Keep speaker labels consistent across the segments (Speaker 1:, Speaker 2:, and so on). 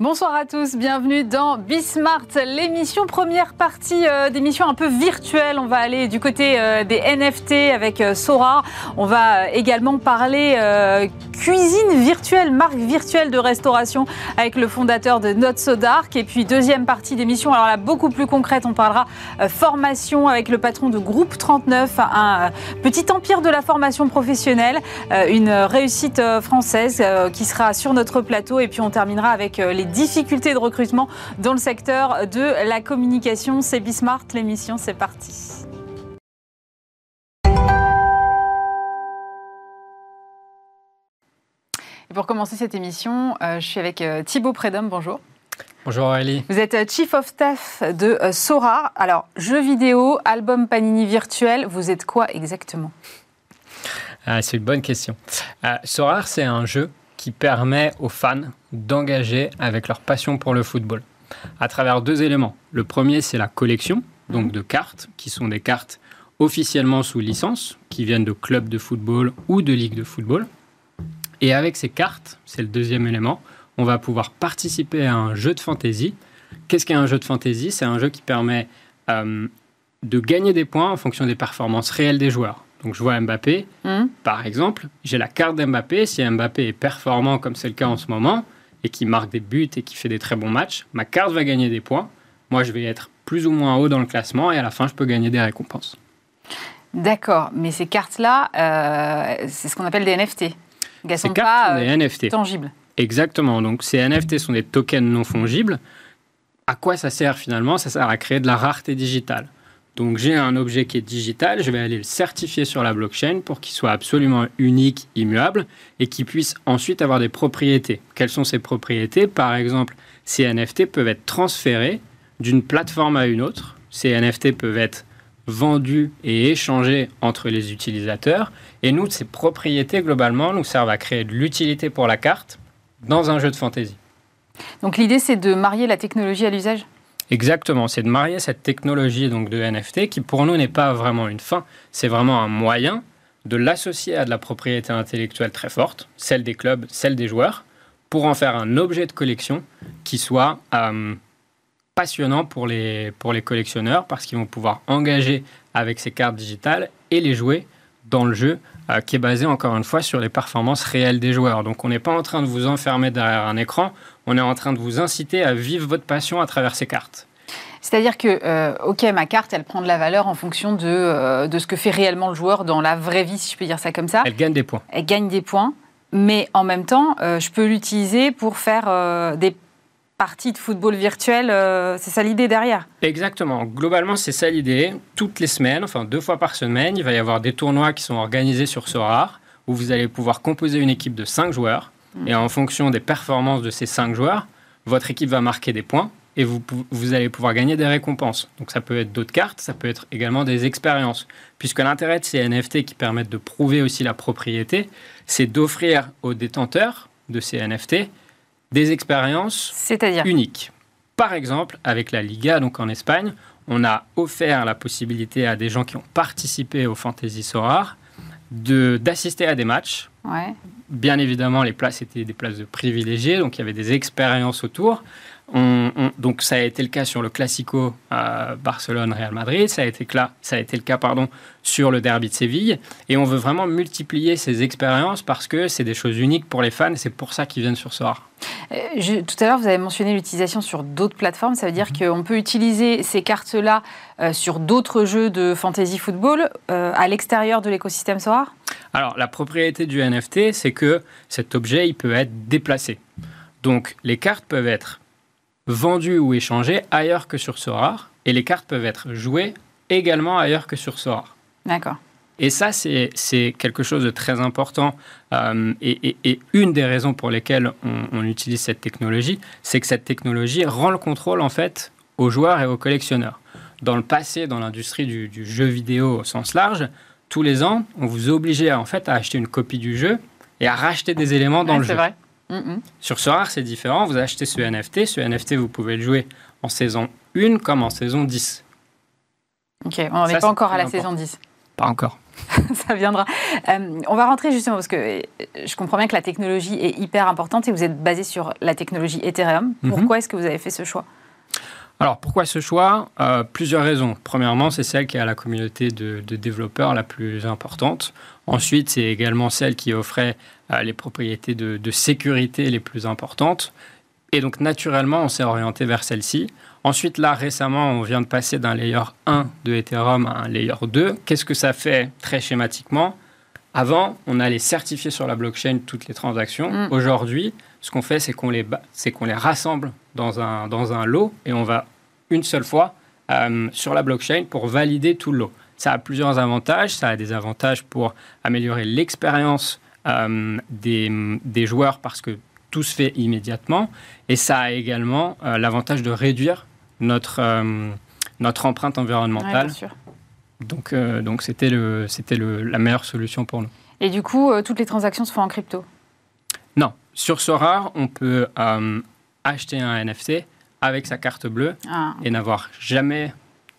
Speaker 1: Bonsoir à tous, bienvenue dans Bismart, l'émission première partie euh, d'émission un peu virtuelle. On va aller du côté euh, des NFT avec euh, Sora. On va également parler cuisine virtuelle, marque virtuelle de restauration avec le fondateur de Not So Dark. Et puis deuxième partie d'émission, alors là beaucoup plus concrète, on parlera euh, formation avec le patron de Groupe 39, un euh, petit empire de la formation professionnelle, euh, une réussite française qui sera sur notre plateau. Et puis on terminera avec les difficultés de recrutement dans le secteur de la communication. C'est Bismart, l'émission, c'est parti. Pour commencer cette émission, euh, je suis avec euh, Thibaut Prédhomme, bonjour.
Speaker 2: Bonjour Aurélie.
Speaker 1: Vous êtes euh, Chief of Staff de Sora. Alors, jeux vidéo, album Panini virtuel, vous êtes quoi exactement?
Speaker 2: Ah, c'est une bonne question. Euh, Sorare, c'est un jeu qui permet aux fans d'engager avec leur passion pour le football à travers deux éléments. Le premier, c'est la collection, donc de cartes, qui sont des cartes officiellement sous licence, qui viennent de clubs de football ou de ligues de football. Et avec ces cartes, c'est le deuxième élément, on va pouvoir participer à un jeu de fantasy. Qu'est-ce qu'un jeu de fantasy? C'est un jeu qui permet euh, de gagner des points en fonction des performances réelles des joueurs. Donc je vois Mbappé,
Speaker 1: Hmm
Speaker 2: par exemple, j'ai la carte d'Mbappé. Si Mbappé est performant comme c'est le cas en ce moment, et qui marque des buts et qui fait des très bons matchs, ma carte va gagner des points. Moi, je vais être plus ou moins haut dans le classement et à la fin, je peux gagner des récompenses.
Speaker 1: D'accord, mais ces cartes-là, euh, c'est ce qu'on appelle des NFT. Elles
Speaker 2: Ces cartes
Speaker 1: pas
Speaker 2: sont
Speaker 1: euh,
Speaker 2: des NFT.
Speaker 1: tangibles.
Speaker 2: Exactement. Donc, ces NFT sont des tokens non fongibles. À quoi ça sert finalement? Ça sert à créer de la rareté digitale. Donc, j'ai un objet qui est digital, je vais aller le certifier sur la blockchain pour qu'il soit absolument unique, immuable et qu'il puisse ensuite avoir des propriétés. Quelles sont ces propriétés? Par exemple, ces NFT peuvent être transférés d'une plateforme à une autre. Ces NFT peuvent être vendus et échangés entre les utilisateurs. Et nous, ces propriétés, globalement, nous servent à créer de l'utilité pour la carte dans un jeu de fantasy.
Speaker 1: Donc l'idée, c'est de marier la technologie à l'usage?
Speaker 2: Exactement, c'est de marier cette technologie donc de NFT qui pour nous n'est pas vraiment une fin, c'est vraiment un moyen de l'associer à de la propriété intellectuelle très forte, celle des clubs, celle des joueurs, pour en faire un objet de collection qui soit euh, passionnant pour les, pour les collectionneurs parce qu'ils vont pouvoir engager avec ces cartes digitales et les jouer dans le jeu euh, qui est basé encore une fois sur les performances réelles des joueurs. Donc on n'est pas en train de vous enfermer derrière un écran, on est en train de vous inciter à vivre votre passion à travers ces cartes.
Speaker 1: C'est-à-dire que, euh, ok, ma carte, elle prend de la valeur en fonction de, euh, de ce que fait réellement le joueur dans la vraie vie, si je peux dire ça comme ça.
Speaker 2: Elle gagne des points.
Speaker 1: Elle gagne des points, mais en même temps, euh, je peux l'utiliser pour faire euh, des parties de football virtuel. euh, c'est ça l'idée derrière?
Speaker 2: Exactement. Globalement, c'est ça l'idée. Toutes les semaines, enfin deux fois par semaine, il va y avoir des tournois qui sont organisés sur Sorare où vous allez pouvoir composer une équipe de 5 joueurs. Et en fonction des performances de ces 5 joueurs, votre équipe va marquer des points et vous, vous allez pouvoir gagner des récompenses. Donc ça peut être d'autres cartes, ça peut être également des expériences. Puisque l'intérêt de ces NFT qui permettent de prouver aussi la propriété, c'est d'offrir aux détenteurs de ces NFT des expériences
Speaker 1: C'est-à-dire
Speaker 2: unique. Par exemple, avec la Liga, donc en Espagne, on a offert la possibilité à des gens qui ont participé au Fantasy Sorare de- d'assister à des matchs.
Speaker 1: Ouais.
Speaker 2: Bien évidemment, les places étaient des places de privilégiés, donc il y avait des expériences autour. On- on- donc ça a été le cas sur le Classico euh, Barcelone-Real Madrid, ça a été, ça a été le cas pardon, sur le derby de Séville, et on veut vraiment multiplier ces expériences parce que c'est des choses uniques pour les fans, et c'est pour ça qu'ils viennent sur Sorare.
Speaker 1: Euh, je- tout à l'heure, vous avez mentionné l'utilisation sur d'autres plateformes. Ça veut dire qu'on peut utiliser ces cartes-là euh, sur d'autres jeux de fantasy football euh, à l'extérieur de l'écosystème Sora?
Speaker 2: Alors, la propriété du NFT, c'est que cet objet, il peut être déplacé. Donc, les cartes peuvent être vendues ou échangées ailleurs que sur Sorare, et les cartes peuvent être jouées également ailleurs que sur Sorare.
Speaker 1: D'accord.
Speaker 2: Et ça, c'est c'est quelque chose de très important. euh, et, et- et une des raisons pour lesquelles on, on utilise cette technologie, c'est que cette technologie rend le contrôle, en fait, aux joueurs et aux collectionneurs. Dans le passé, dans l'industrie du, du jeu vidéo au sens large, tous les ans, on vous obligeait en fait à acheter une copie du jeu et à racheter des éléments dans
Speaker 1: Ouais,
Speaker 2: le
Speaker 1: c'est
Speaker 2: jeu.
Speaker 1: vrai. Mhm.
Speaker 2: Sur Sorare, c'est différent. Vous achetez ce NFT. Ce NFT, vous pouvez le jouer en saison 1 comme en saison 10.
Speaker 1: Ok, on n'en est pas encore à la saison 10.
Speaker 2: Pas encore.
Speaker 1: ça viendra. Euh, on va rentrer justement parce que je comprends bien que la technologie est hyper importante et vous êtes basé sur la technologie Ethereum. Mhm. Pourquoi est-ce que vous avez fait ce choix?
Speaker 2: Alors pourquoi ce choix? Euh, Plusieurs raisons. Premièrement, c'est celle qui a la communauté de, développeurs la plus importante. Ensuite, c'est également celle qui offrait euh, les propriétés de, de, sécurité les plus importantes. Et donc naturellement, on s'est orienté vers celle-ci. Ensuite, là, récemment, on vient de passer d'un layer 1 de Ethereum à un layer 2. Qu'est-ce que ça fait très schématiquement? Avant, on allait certifier sur la blockchain toutes les transactions. Mm. Aujourd'hui, ce qu'on fait, c'est qu'on les, les rassemble dans un, dans un lot et on va une seule fois euh, sur la blockchain pour valider tout le lot. Ça a plusieurs avantages. Ça a des avantages pour améliorer l'expérience euh, des, des joueurs parce que tout se fait immédiatement. Et ça a également euh, l'avantage de réduire notre, euh, notre empreinte environnementale. donc, euh, donc c'était le, c'était le, la meilleure solution pour nous.
Speaker 1: Et du coup, toutes les transactions se font en crypto?
Speaker 2: Non. Sur Sorare, on peut acheter un NFT avec sa carte bleue ah. et n'avoir jamais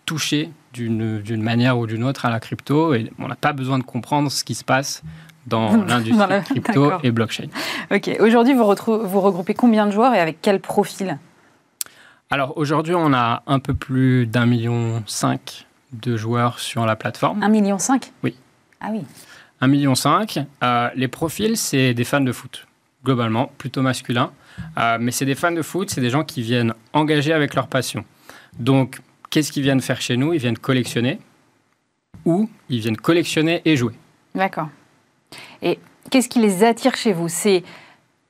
Speaker 2: touché d'une manière ou d'une autre à la crypto. Et on n'a pas besoin de comprendre ce qui se passe dans l'industrie crypto et blockchain.
Speaker 1: Ok. Aujourd'hui, vous, vous regroupez combien de joueurs et avec quel profil?
Speaker 2: Alors aujourd'hui, on a un peu plus d'un million cinq de joueurs sur la plateforme.
Speaker 1: Un million cinq?
Speaker 2: Oui.
Speaker 1: Ah oui.
Speaker 2: Un million cinq. Euh, les profils, c'est des fans de foot, globalement, plutôt masculins. Euh, mais c'est des fans de foot, c'est des gens qui viennent engager avec leur passion. Donc, qu'est-ce qu'ils viennent faire chez nous? Ils viennent collectionner ou ils viennent collectionner et jouer.
Speaker 1: D'accord. Et qu'est-ce qui les attire chez vous? C'est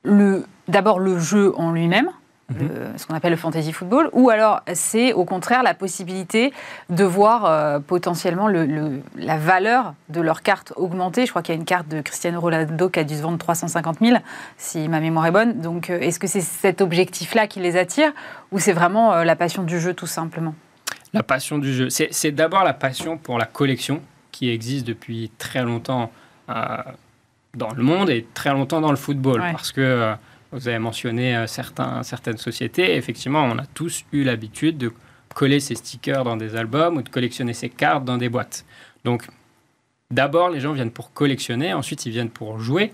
Speaker 1: le, d'abord le jeu en lui-même, mhm. ce qu'on appelle le fantasy football, ou alors c'est au contraire la possibilité de voir euh, potentiellement le, la valeur de leur carte augmenter. Je crois qu'il y a une carte de Cristiano Ronaldo qui a dû se vendre 350 000, si ma mémoire est bonne. Donc euh, est-ce que c'est cet objectif-là qui les attire, ou c'est vraiment euh, la passion du jeu tout simplement?
Speaker 2: La passion du jeu. C'est, d'abord la passion pour la collection qui existe depuis très longtemps dans le monde et très longtemps dans le football. Parce que euh, vous avez mentionné euh, certains, certaines sociétés. Effectivement, on a tous eu l'habitude de coller ses stickers dans des albums ou de collectionner ses cartes dans des boîtes. Donc, d'abord, les gens viennent pour collectionner, ensuite, ils viennent pour jouer.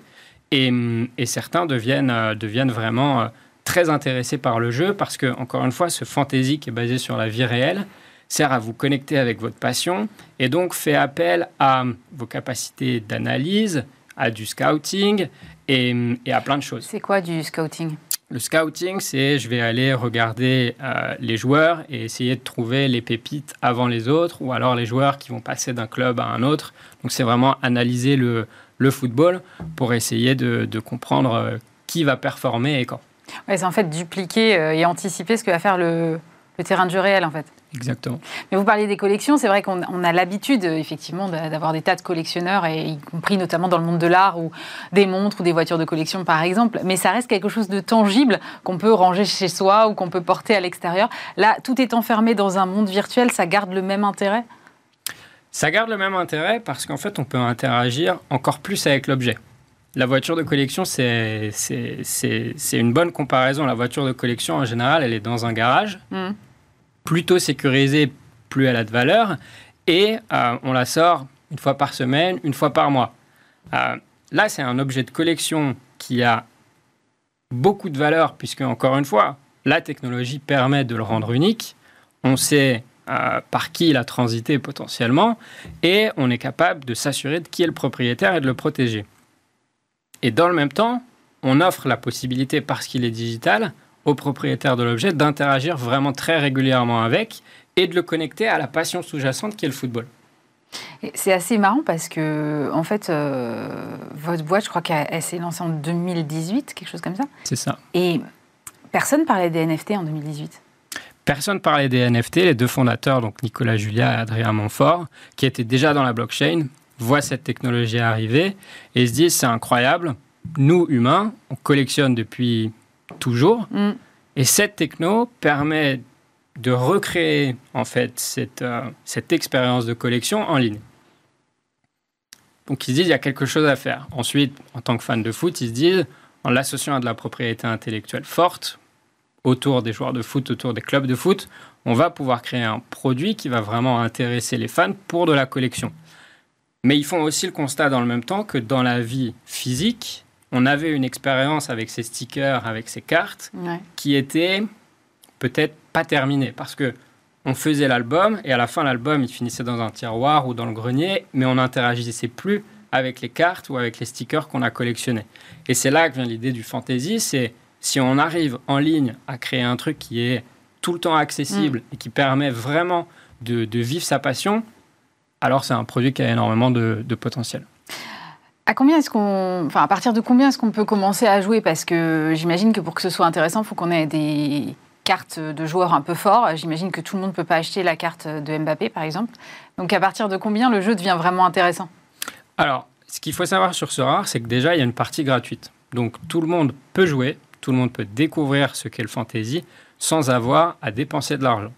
Speaker 2: Et, et certains deviennent, euh, deviennent vraiment très intéressés par le jeu parce que, encore une fois, ce fantasy qui est basé sur la vie réelle sert à vous connecter avec votre passion et donc fait appel à vos capacités d'analyse, à du scouting et, à plein de choses.
Speaker 1: C'est quoi du scouting?
Speaker 2: Le scouting, c'est je vais aller regarder euh, les joueurs et essayer de trouver les pépites avant les autres, ou alors les joueurs qui vont passer d'un club à un autre. Donc c'est vraiment analyser le, le, football pour essayer de, de comprendre euh, qui va performer et quand.
Speaker 1: Ouais, c'est en fait dupliquer euh, et anticiper ce que va faire le, le terrain de jeu réel en fait.
Speaker 2: Exactement.
Speaker 1: Mais vous parliez des collections, c'est vrai qu'on a l'habitude effectivement d'avoir des tas de collectionneurs, et y compris notamment dans le monde de l'art ou des montres ou des voitures de collection par exemple, mais ça reste quelque chose de tangible qu'on peut ranger chez soi ou qu'on peut porter à l'extérieur. Là, tout est enfermé dans un monde virtuel, ça garde le même intérêt?
Speaker 2: Ça garde le même intérêt parce qu'en fait on peut interagir encore plus avec l'objet. La voiture de collection, c'est une bonne comparaison. La voiture de collection, en général, elle est dans un garage. Mmh plutôt sécurisée, plus elle a de valeur. Et euh, on la sort une fois par semaine, une fois par mois. Euh, là, c'est un objet de collection qui a beaucoup de valeur, puisque, encore une fois, la technologie permet de le rendre unique. On sait euh, par qui il a transité potentiellement, et on est capable de s'assurer de qui est le propriétaire et de le protéger. Et dans le même temps, on offre la possibilité, parce qu'il est digital, au propriétaire de l'objet d'interagir vraiment très régulièrement avec et de le connecter à la passion sous-jacente qui est le football.
Speaker 1: C'est assez marrant parce que, en fait, euh, votre boîte, je crois qu'elle s'est lancée en 2018, quelque chose comme ça.
Speaker 2: C'est ça.
Speaker 1: Et personne parlait des NFT en 2018.
Speaker 2: Personne parlait des NFT. Les deux fondateurs, donc Nicolas Julia et Adrien Montfort, qui étaient déjà dans la blockchain, voient cette technologie arriver et se disent c'est incroyable. Nous, humains, on collectionne depuis toujours. Mm. Et cette techno permet de recréer en fait cette, euh, cette expérience de collection en ligne. Donc ils se disent il y a quelque chose à faire. Ensuite, en tant que fan de foot, ils se disent en l'associant à de la propriété intellectuelle forte autour des joueurs de foot, autour des clubs de foot, on va pouvoir créer un produit qui va vraiment intéresser les fans pour de la collection. Mais ils font aussi le constat dans le même temps que dans la vie physique, on avait une expérience avec ces stickers, avec ces cartes, qui était peut-être pas terminée. Parce que on faisait l'album et à la fin, l'album, il finissait dans un tiroir ou dans le grenier, mais on n'interagissait plus avec les cartes ou avec les stickers qu'on a collectionnés. Et c'est là que vient l'idée du fantasy, c'est si on arrive en ligne à créer un truc qui est tout le temps accessible mm. et qui permet vraiment de, vivre sa passion, alors c'est un produit qui a énormément de, potentiel.
Speaker 1: À combien est-ce qu'on, enfin à partir de combien est-ce qu'on peut commencer à jouer? Parce que j'imagine que pour que ce soit intéressant, il faut qu'on ait des cartes de joueurs un peu forts. J'imagine que tout le monde ne peut pas acheter la carte de Mbappé, par exemple. Donc à partir de combien le jeu devient vraiment intéressant?
Speaker 2: Alors, ce qu'il faut savoir sur ce rare, c'est que déjà il y a une partie gratuite. Donc tout le monde peut jouer, tout le monde peut découvrir ce qu'est le fantasy sans avoir à dépenser de l'argent.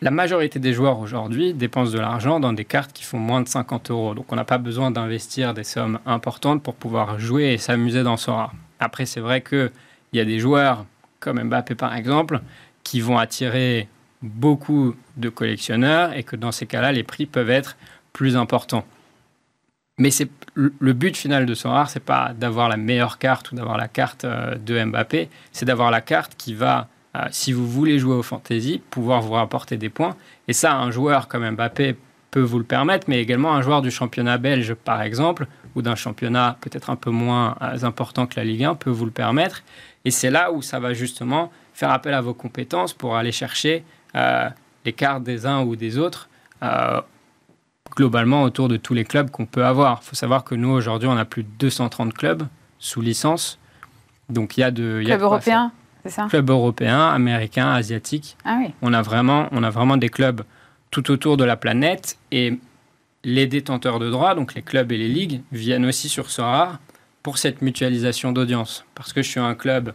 Speaker 2: La majorité des joueurs aujourd'hui dépensent de l'argent dans des cartes qui font moins de 50 euros. Donc on n'a pas besoin d'investir des sommes importantes pour pouvoir jouer et s'amuser dans Sora. Après, c'est vrai qu'il y a des joueurs, comme Mbappé par exemple, qui vont attirer beaucoup de collectionneurs et que dans ces cas-là, les prix peuvent être plus importants. Mais le but final de ce rare, c'est pas d'avoir la meilleure carte ou d'avoir la carte euh, de Mbappé, c'est d'avoir la carte qui va, euh, si vous voulez jouer au fantasy, pouvoir vous rapporter des points. Et ça, un joueur comme Mbappé peut vous le permettre, mais également un joueur du championnat belge, par exemple, ou d'un championnat peut-être un peu moins euh, important que la Ligue 1, peut vous le permettre. Et c'est là où ça va justement faire appel à vos compétences pour aller chercher les cartes des uns ou des autres globalement autour de tous les clubs qu'on peut avoir. Il faut savoir que nous, aujourd'hui, on a plus de 230 clubs sous licence. Donc il y a de...
Speaker 1: Clubs européens, ça
Speaker 2: Clubs européens, américains, asiatiques.
Speaker 1: Ah oui.
Speaker 2: On a, vraiment, on a vraiment des clubs tout autour de la planète et les détenteurs de droits, donc les clubs et les ligues, viennent aussi sur Sora pour cette mutualisation d'audience. Parce que je suis un club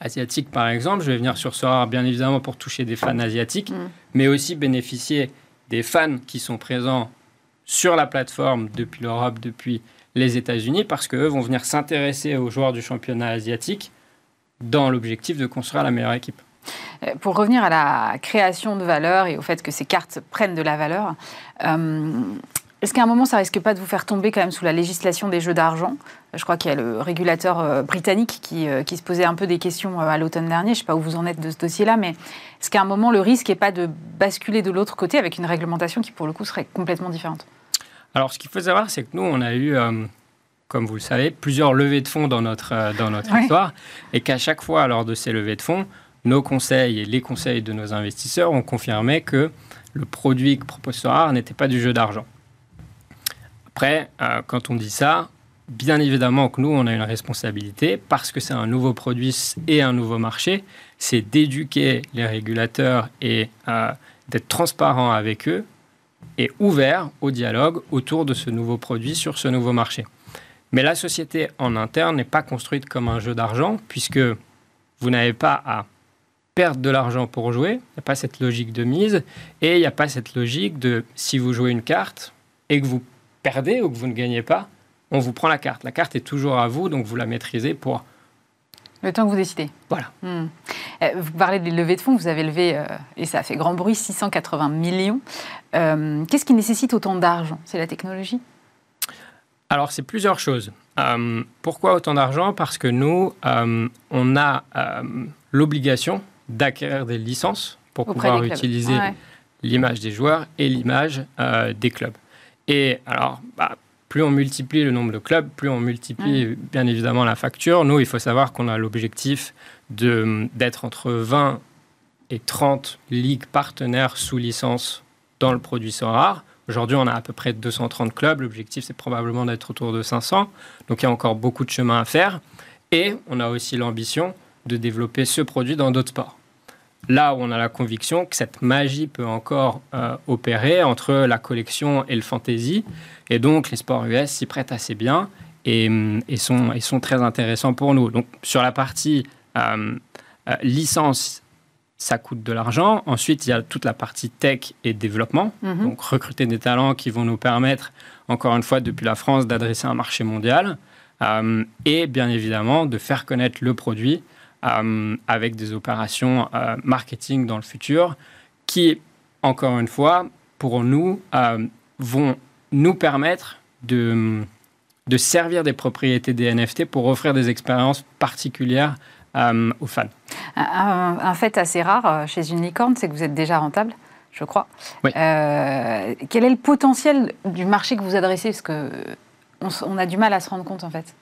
Speaker 2: asiatique, par exemple, je vais venir sur Sora bien évidemment pour toucher des fans asiatiques, mm. mais aussi bénéficier des fans qui sont présents sur la plateforme depuis l'Europe, depuis les États-Unis, parce qu'eux vont venir s'intéresser aux joueurs du championnat asiatique dans l'objectif de construire la meilleure équipe.
Speaker 1: Euh, pour revenir à la création de valeur et au fait que ces cartes prennent de la valeur, euh, est-ce qu'à un moment, ça risque pas de vous faire tomber quand même sous la législation des jeux d'argent? Je crois qu'il y a le régulateur euh, britannique qui, euh, qui, se posait un peu des questions euh, à l'automne dernier. Je ne sais pas où vous en êtes de ce dossier-là, mais est-ce qu'à un moment, le risque n'est pas de basculer de l'autre côté avec une réglementation qui, pour le coup, serait complètement différente?
Speaker 2: Alors, ce qu'il faut savoir, c'est que nous, on a eu, comme vous le savez, plusieurs levées de fonds dans notre, dans notre histoire, et qu'à chaque fois, lors de ces levées de fonds, nos conseils et les conseils de nos investisseurs ont confirmé que le produit que propose Sorar n'était pas du jeu d'argent. Après, euh, quand on dit ça, bien évidemment que nous, on a une responsabilité parce que c'est un nouveau produit et un nouveau marché, c'est d'éduquer les régulateurs et euh, d'être transparent avec eux et ouvert au dialogue autour de ce nouveau produit sur ce nouveau marché. Mais la société en interne n'est pas construite comme un jeu d'argent puisque vous n'avez pas à perdre de l'argent pour jouer, il n'y a pas cette logique de mise et il n'y a pas cette logique de si vous jouez une carte et que vous perdez ou que vous ne gagnez pas, on vous prend la carte. La carte est toujours à vous, donc vous la maîtrisez pour...
Speaker 1: Le temps que vous décidez.
Speaker 2: Voilà. Hmm.
Speaker 1: Euh, vous parlez des levées de fonds, vous avez levé, euh, et ça a fait grand bruit, 680 millions. Euh, qu'est-ce qui nécessite autant d'argent? C'est la technologie?
Speaker 2: Alors, c'est plusieurs choses. pourquoi autant d'argent? Parce que nous, on a l'obligation d'acquérir des licences pour pouvoir utiliser l'image des joueurs et l'image des clubs. Et alors, bah, plus on multiplie le nombre de clubs, plus on multiplie bien évidemment la facture. Nous, il faut savoir qu'on a l'objectif d'être entre 20 et 30 ligues partenaires sous licence dans le produit Sorar. Aujourd'hui, on a à peu près 230 clubs. L'objectif, c'est probablement d'être autour de 500. Donc, il y a encore beaucoup de chemin à faire. Et on a aussi l'ambition de développer ce produit dans d'autres sports là où on a la conviction que cette magie peut encore euh, opérer entre la collection et le fantasy. Et donc, les sports US s'y prêtent assez bien et, mm, sont, sont, très intéressants pour nous. Donc, sur la partie euh, euh, licence, ça coûte de l'argent. Ensuite, il y a toute la partie tech et développement. Mhm. Donc, recruter des talents qui vont nous permettre, encore une fois, depuis la France, d'adresser un marché mondial. et bien évidemment, de faire connaître le produit euh, avec des opérations euh, marketing dans le futur qui, encore une fois, pour nous, euh, vont nous permettre de, de servir des propriétés des NFT pour offrir des expériences particulières euh, aux fans.
Speaker 1: Un, fait assez rare euh, chez une licorne, c'est que vous êtes déjà rentable je crois. Euh, quel est le potentiel du marché que vous adressez? Parce qu'on on a du mal à se rendre compte, en fait.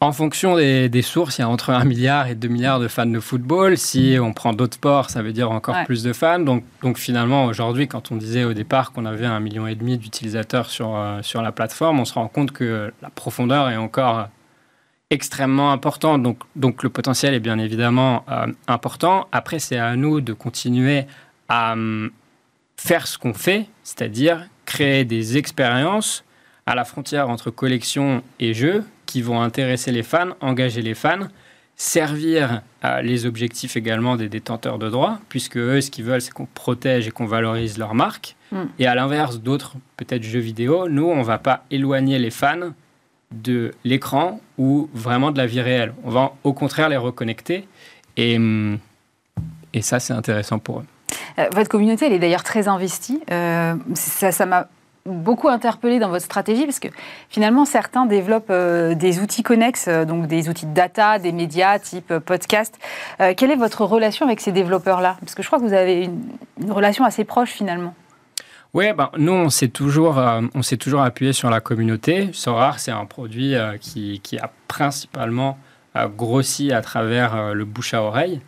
Speaker 2: En fonction des, sources, il y a entre 1 milliard et 2 milliards de fans de football. Si on prend d'autres sports, ça veut dire encore plus de fans. Donc, donc finalement, aujourd'hui, quand on disait au départ qu'on avait un million et demi d'utilisateurs sur, euh, sur la plateforme, on se rend compte que la profondeur est encore extrêmement importante. Donc, donc le potentiel est bien évidemment euh, important. Après, c'est à nous de continuer à hum, faire ce qu'on fait, c'est-à-dire créer des expériences à la frontière entre collection et jeu qui vont intéresser les fans, engager les fans, servir à les objectifs également des détenteurs de droits, puisque eux, ce qu'ils veulent, c'est qu'on protège et qu'on valorise leur marque. Mm. Et à l'inverse d'autres, peut-être jeux vidéo, nous, on ne va pas éloigner les fans de l'écran ou vraiment de la vie réelle. On va au contraire les reconnecter et, mm, et ça, c'est intéressant pour eux.
Speaker 1: Euh, votre communauté, elle est d'ailleurs très investie. Euh, ça m'a beaucoup interpellé dans votre stratégie parce que finalement certains développent euh, des outils connexes, donc des outils de data, des médias type podcast. quelle est votre relation avec ces développeurs-là? Parce que je crois que vous avez une, relation assez proche finalement.
Speaker 2: Oui, ben, nous, on s'est toujours, s'est toujours appuyé sur la communauté. Sorar, c'est un produit qui, qui, a principalement grossi à travers le bouche à oreille.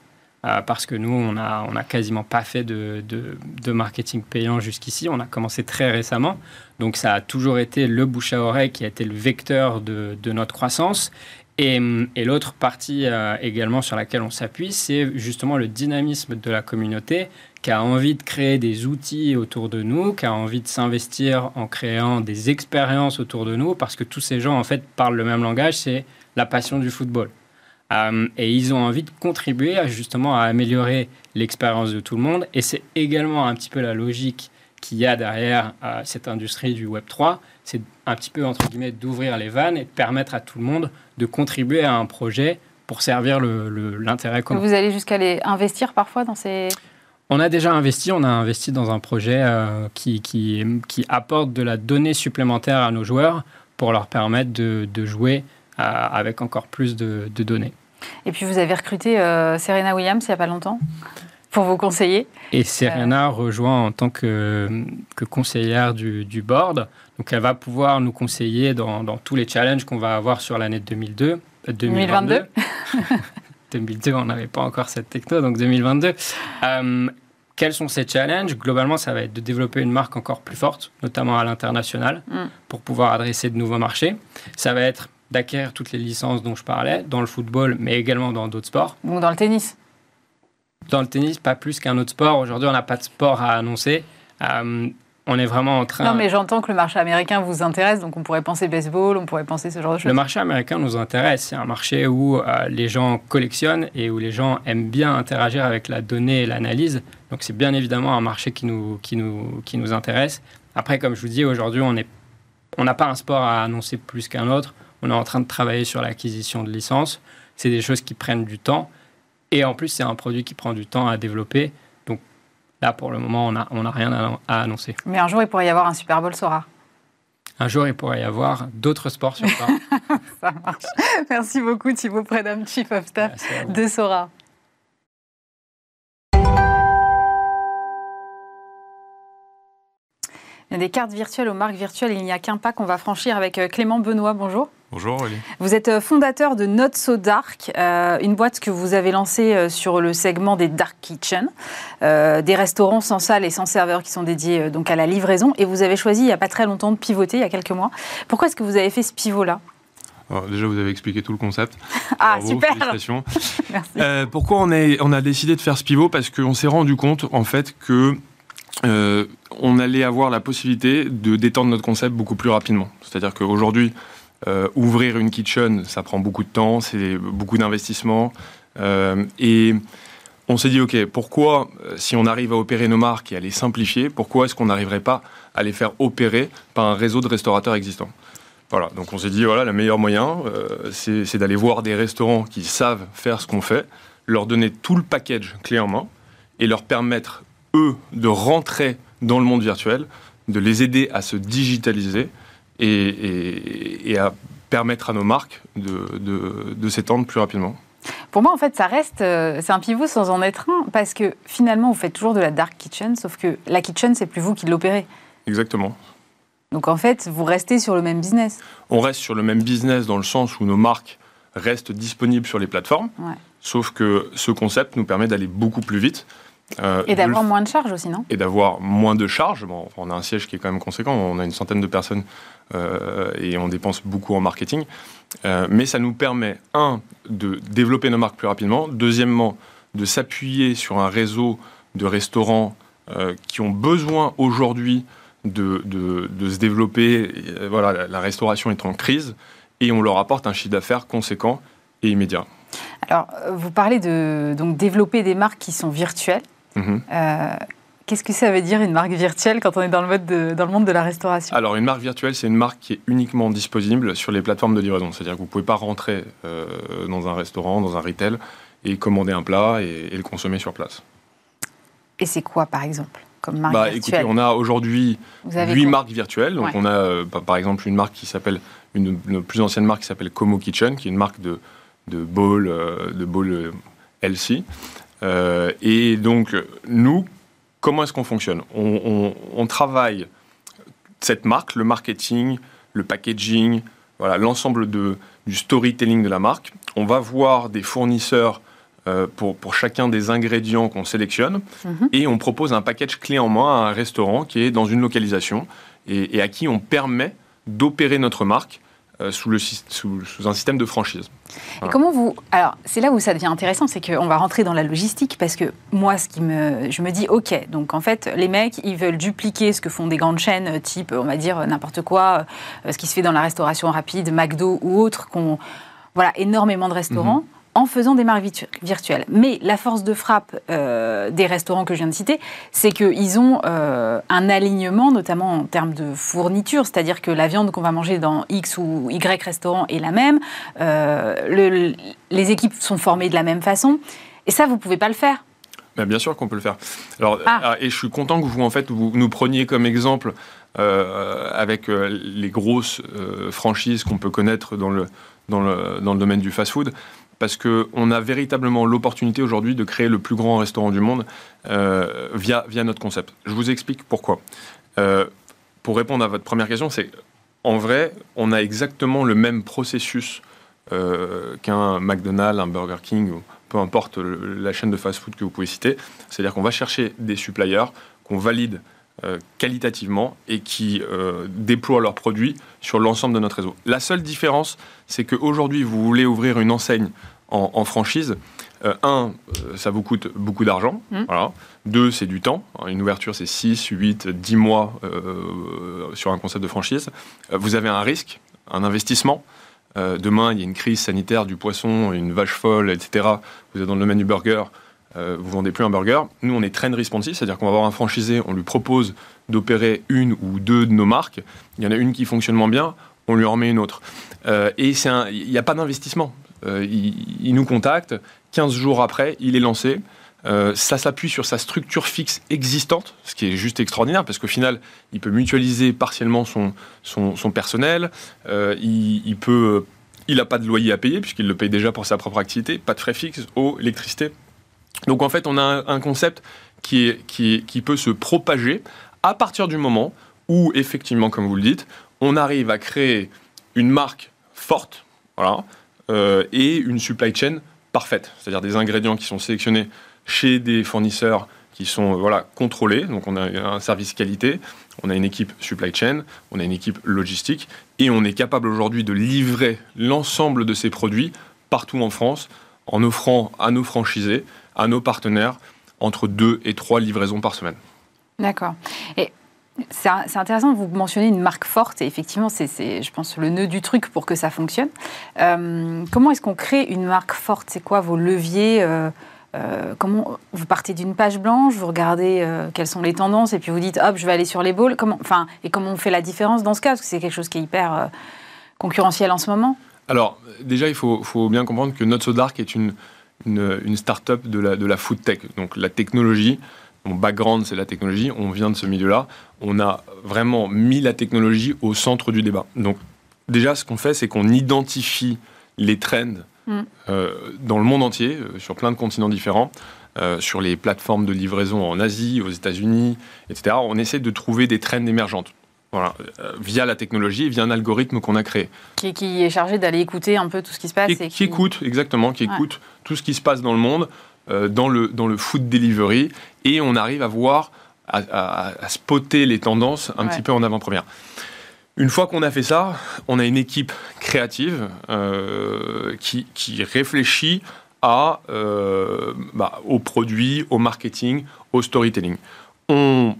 Speaker 2: Euh, parce que nous, on n'a on a quasiment pas fait de, de, marketing payant jusqu'ici. On a commencé très récemment. Donc, ça a toujours été le bouche à oreille qui a été le vecteur de, de notre croissance. Et, et l'autre partie euh, également sur laquelle on s'appuie, c'est justement le dynamisme de la communauté qui a envie de créer des outils autour de nous, qui a envie de s'investir en créant des expériences autour de nous, parce que tous ces gens, en fait, parlent le même langage, c'est la passion du football. Euh, et ils ont envie de contribuer à, justement à améliorer l'expérience de tout le monde. Et c'est également un petit peu la logique qu'il y a derrière euh, cette industrie du Web 3. C'est un petit peu, entre guillemets, d'ouvrir les vannes et de permettre à tout le monde de contribuer à un projet pour servir l'intérêt commun.
Speaker 1: Vous allez jusqu'à aller investir parfois dans ces...
Speaker 2: On a déjà investi, on a investi dans un projet euh, qui, qui, qui, apporte de la donnée supplémentaire à nos joueurs pour leur permettre de, de jouer avec encore plus de, de données.
Speaker 1: Et puis vous avez recruté euh, Serena Williams il n'y a pas longtemps pour vous conseiller.
Speaker 2: Et Serena euh, rejoint en tant que, que conseillère du, du, board. Donc elle va pouvoir nous conseiller dans, dans tous les challenges qu'on va avoir sur l'année 2002. 2022. 2002, on n'avait pas encore cette techno, donc 2022. Euh, quels sont ces challenges? Globalement, ça va être de développer une marque encore plus forte, notamment à l'international, mm. pour pouvoir adresser de nouveaux marchés. Ça va être d'acquérir toutes les licences dont je parlais, dans le football, mais également dans d'autres sports.
Speaker 1: Ou dans le tennis
Speaker 2: Dans le tennis, pas plus qu'un autre sport. Aujourd'hui, on n'a pas de sport à annoncer. Euh, on est vraiment en train.
Speaker 1: Non, mais j'entends que le marché américain vous intéresse, donc on pourrait penser baseball, on pourrait penser ce genre de choses.
Speaker 2: Le marché américain nous intéresse. C'est un marché où euh, les gens collectionnent et où les gens aiment bien interagir avec la donnée et l'analyse. Donc c'est bien évidemment un marché qui nous, qui nous, qui nous intéresse. Après, comme je vous dis, aujourd'hui, on n'a on pas un sport à annoncer plus qu'un autre. On est en train de travailler sur l'acquisition de licences. C'est des choses qui prennent du temps. Et en plus, c'est un produit qui prend du temps à développer. Donc là, pour le moment, on n'a on a rien à, annoncer.
Speaker 1: Mais un jour, il pourrait y avoir un Super Bowl Sora.
Speaker 2: Un jour, il pourrait y avoir d'autres sports sur Sora.
Speaker 1: Ça marche. Merci beaucoup, Thibaut Prédam, Chief of Staff de Sora. Il y a des cartes virtuelles aux marques virtuelles. Il n'y a qu'un pas qu'on va franchir avec euh, Clément Benoît. Bonjour.
Speaker 3: Bonjour Oli.
Speaker 1: Vous êtes euh, fondateur de Not So Dark, euh, une boîte que vous avez lancée sur le segment des Dark Kitchen, des restaurants sans salle et sans serveur qui sont dédiés donc à la livraison. Et vous avez choisi il n'y a pas très longtemps de pivoter, il y a quelques mois. Pourquoi est-ce que vous avez fait ce pivot-là?
Speaker 3: Déjà, vous avez expliqué tout le concept.
Speaker 1: Ah, super
Speaker 3: Félicitations. Merci. pourquoi on, est, on a décidé de faire ce pivot? Parce qu'on s'est rendu compte, en fait, que euh, on allait avoir la possibilité de détendre notre concept beaucoup plus rapidement. C'est-à-dire qu'aujourd'hui, euh, ouvrir une kitchen, ça prend beaucoup de temps, c'est beaucoup d'investissement. Euh, et on s'est dit, OK, pourquoi, si on arrive à opérer nos marques et à les simplifier, pourquoi est-ce qu'on n'arriverait pas à les faire opérer par un réseau de restaurateurs existants? Voilà, donc on s'est dit, voilà, le meilleur moyen, c'est d'aller voir des restaurants qui savent faire ce qu'on fait, leur donner tout le package clé en main et leur permettre eux, de rentrer dans le monde virtuel, de les aider à se digitaliser et, à permettre à nos marques de, s'étendre plus rapidement.
Speaker 1: Pour moi, en fait, ça reste, euh, c'est un pivot sans en être un, parce que finalement, vous faites toujours de la dark kitchen, sauf que la kitchen, c'est plus vous qui l'opérez.
Speaker 3: Exactement.
Speaker 1: Donc en fait, vous restez sur le même business.
Speaker 3: On reste sur le même business dans le sens où nos marques restent disponibles sur les plateformes, sauf que ce concept nous permet d'aller beaucoup plus vite.
Speaker 1: Euh, et d'avoir moins de charges aussi, non?
Speaker 3: Et d'avoir moins de charges. Bon, on a un siège qui est quand même conséquent, on a une centaine de personnes euh, et on dépense beaucoup en marketing. Euh, mais ça nous permet, un, de développer nos marques plus rapidement, deuxièmement, de s'appuyer sur un réseau de restaurants qui ont besoin aujourd'hui de, de, se développer. voilà, la, restauration est en crise et on leur apporte un chiffre d'affaires conséquent et immédiat.
Speaker 1: Alors, vous parlez de donc, développer des marques qui sont virtuelles. Mhm. Qu'est-ce que ça veut dire une marque virtuelle quand on est dans le, mode dans le monde de la restauration?
Speaker 3: Alors une marque virtuelle, c'est une marque qui est uniquement disponible sur les plateformes de livraison. C'est-à-dire que vous ne pouvez pas rentrer euh, dans un restaurant, dans un retail, et commander un plat et, le consommer sur place.
Speaker 1: Et c'est quoi par exemple comme marque bah,
Speaker 3: Écoutez, on a aujourd'hui huit marques virtuelles. Donc on a euh, par exemple une marque qui s'appelle, une, plus ancienne marque qui s'appelle Como Kitchen, qui est une marque de, de bowl, euh, de bowl LC. et donc nous, Comment est-ce qu'on fonctionne on, travaille cette marque, le marketing, le packaging, voilà, l'ensemble du storytelling de la marque. On va voir des fournisseurs euh, pour, pour, chacun des ingrédients qu'on sélectionne mhm. et on propose un package clé en main à un restaurant qui est dans une localisation et à qui on permet d'opérer notre marque euh, sous, le, sous, un système de franchise.
Speaker 1: Et comment vous... Alors, c'est là où ça devient intéressant, c'est qu'on va rentrer dans la logistique, parce que moi, ce qui me... je me dis, OK, donc en fait, les mecs, ils veulent dupliquer ce que font des grandes chaînes, euh, type, on va dire, euh, n'importe quoi, ce qui se fait dans la restauration rapide, McDo ou autre, qu'on... Voilà, énormément de restaurants. Mhm en faisant des marques virtuelles. Mais la force de frappe euh, des restaurants que je viens de citer, c'est qu'ils ont euh, un alignement, notamment en termes de fourniture, c'est-à-dire que la viande qu'on va manger dans X ou Y restaurant est la même, euh, les équipes sont formées de la même façon, et ça, vous ne pouvez pas le faire.
Speaker 3: bien sûr qu'on peut le faire. Alors, ah. Ah, et je suis content que vous, en fait, vous nous preniez comme exemple avec les grosses franchises qu'on peut connaître dans le, dans le, dans le domaine du fast-food parce qu'on a véritablement l'opportunité aujourd'hui de créer le plus grand restaurant du monde euh, via, via notre concept. Je vous explique pourquoi. Euh, pour répondre à votre première question, c'est en vrai, on a exactement le même processus euh, qu'un McDonald's, un Burger King, ou peu importe la chaîne de fast-food que vous pouvez citer. C'est-à-dire qu'on va chercher des suppliers qu'on valide qualitativement et qui déploient leurs produits sur l'ensemble de notre réseau. La seule différence, c'est qu'aujourd'hui, vous voulez ouvrir une enseigne en, franchise, euh, un, euh, ça vous coûte beaucoup d'argent. Mmh. Voilà. Deux, c'est du temps. Une ouverture, c'est 6, 8, 10 mois euh, sur un concept de franchise. vous avez un risque, un investissement. demain, il y a une crise sanitaire du poisson, une vache folle, etc. Vous êtes dans le domaine du burger, vous vendez plus un burger. Nous, on est trend responsive, c'est-à-dire qu'on va avoir un franchisé, on lui propose d'opérer une ou deux de nos marques. Il y en a une qui fonctionne moins bien, on lui en remet une autre. et il n'y a pas d'investissement. Euh, il, nous contacte, 15 jours après, il est lancé. Euh, ça s'appuie sur sa structure fixe existante, ce qui est juste extraordinaire, parce qu'au final, il peut mutualiser partiellement son, son, personnel, euh, il, peut... Il n'a pas de loyer à payer, puisqu'il le paye déjà pour sa propre activité, pas de frais fixes, eau, électricité. Donc en fait, on a un, concept qui, peut se propager à partir du moment où, effectivement, comme vous le dites, on arrive à créer une marque forte, voilà, euh, et une supply chain parfaite, c'est-à-dire des ingrédients qui sont sélectionnés chez des fournisseurs qui sont voilà, contrôlés. Donc on a un service qualité, on a une équipe supply chain, on a une équipe logistique, et on est capable aujourd'hui de livrer l'ensemble de ces produits partout en France en offrant à nos franchisés, à nos partenaires, entre deux et trois livraisons par semaine.
Speaker 1: D'accord. Et c'est intéressant, vous mentionnez une marque forte, et effectivement, c'est, je pense, le nœud du truc pour que ça fonctionne. Euh, comment est-ce qu'on crée une marque forte? C'est quoi vos leviers? Euh, euh, comment vous partez d'une page blanche, vous regardez quelles sont les tendances et puis vous dites hop je vais aller sur les balls. Comment, et comment on fait la différence dans ce cas? Parce que c'est quelque chose qui est hyper concurrentiel en ce moment.
Speaker 3: Alors déjà il faut, faut bien comprendre que Not So Dark est une, une, une start-up de la, de la food tech donc la technologie mon background, c'est la technologie, on vient de ce milieu-là, on a vraiment mis la technologie au centre du débat. Donc déjà, ce qu'on fait, c'est qu'on identifie les trends mm. euh, dans le monde entier, euh, sur plein de continents différents, euh, sur les plateformes de livraison en Asie, aux États-Unis, etc. On essaie de trouver des trends émergentes. Voilà, via la technologie, via un algorithme qu'on a créé.
Speaker 1: Qui, qui est chargé d'aller écouter un peu tout ce qui se passe.
Speaker 3: Et, qui... écoute, exactement, qui écoute tout ce qui se passe dans le monde, dans, le, dans le food delivery, et on arrive à voir, à, spotter les tendances un petit peu en avant-première. Une fois qu'on a fait ça, on a une équipe créative euh, qui, réfléchit à, euh, bah, aux produits, au marketing, au storytelling. On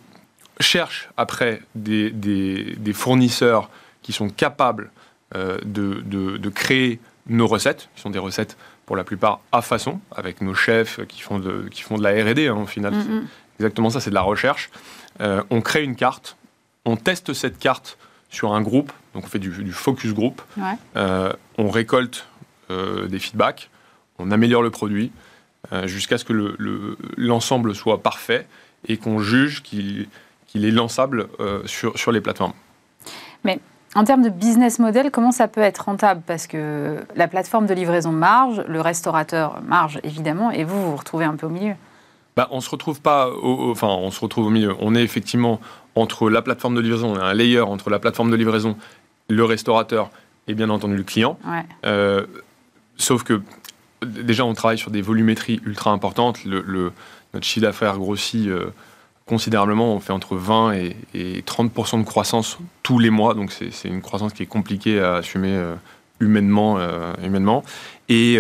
Speaker 3: cherche après des, fournisseurs qui sont capables euh, de, créer nos recettes, qui sont des recettes pour la plupart à façon, avec nos chefs qui font de, qui font de la RD hein, au final. Mm-hmm. Exactement ça, c'est de la recherche. on crée une carte, on teste cette carte sur un groupe, donc on fait du, focus group, euh, on récolte euh, des feedbacks, on améliore le produit euh, jusqu'à ce que l'ensemble soit parfait et qu'on juge qu'il est lançable sur, sur les plateformes.
Speaker 1: Mais en termes de business model, comment ça peut être rentable? Parce que la plateforme de livraison marge, le restaurateur marge évidemment, et vous, vous vous retrouvez un peu au milieu.
Speaker 3: Bah, on se retrouve pas, enfin, on se retrouve au milieu. On est effectivement entre la plateforme de livraison, on a un layer entre la plateforme de livraison, le restaurateur et bien entendu le client. Euh, sauf que déjà, on travaille sur des volumétries ultra importantes. Le, notre chiffre d'affaires grossit euh, considérablement. On fait entre 20 et, 30% de croissance tous les mois. Donc, c'est une croissance qui est compliquée à assumer euh, humainement. humainement. Et,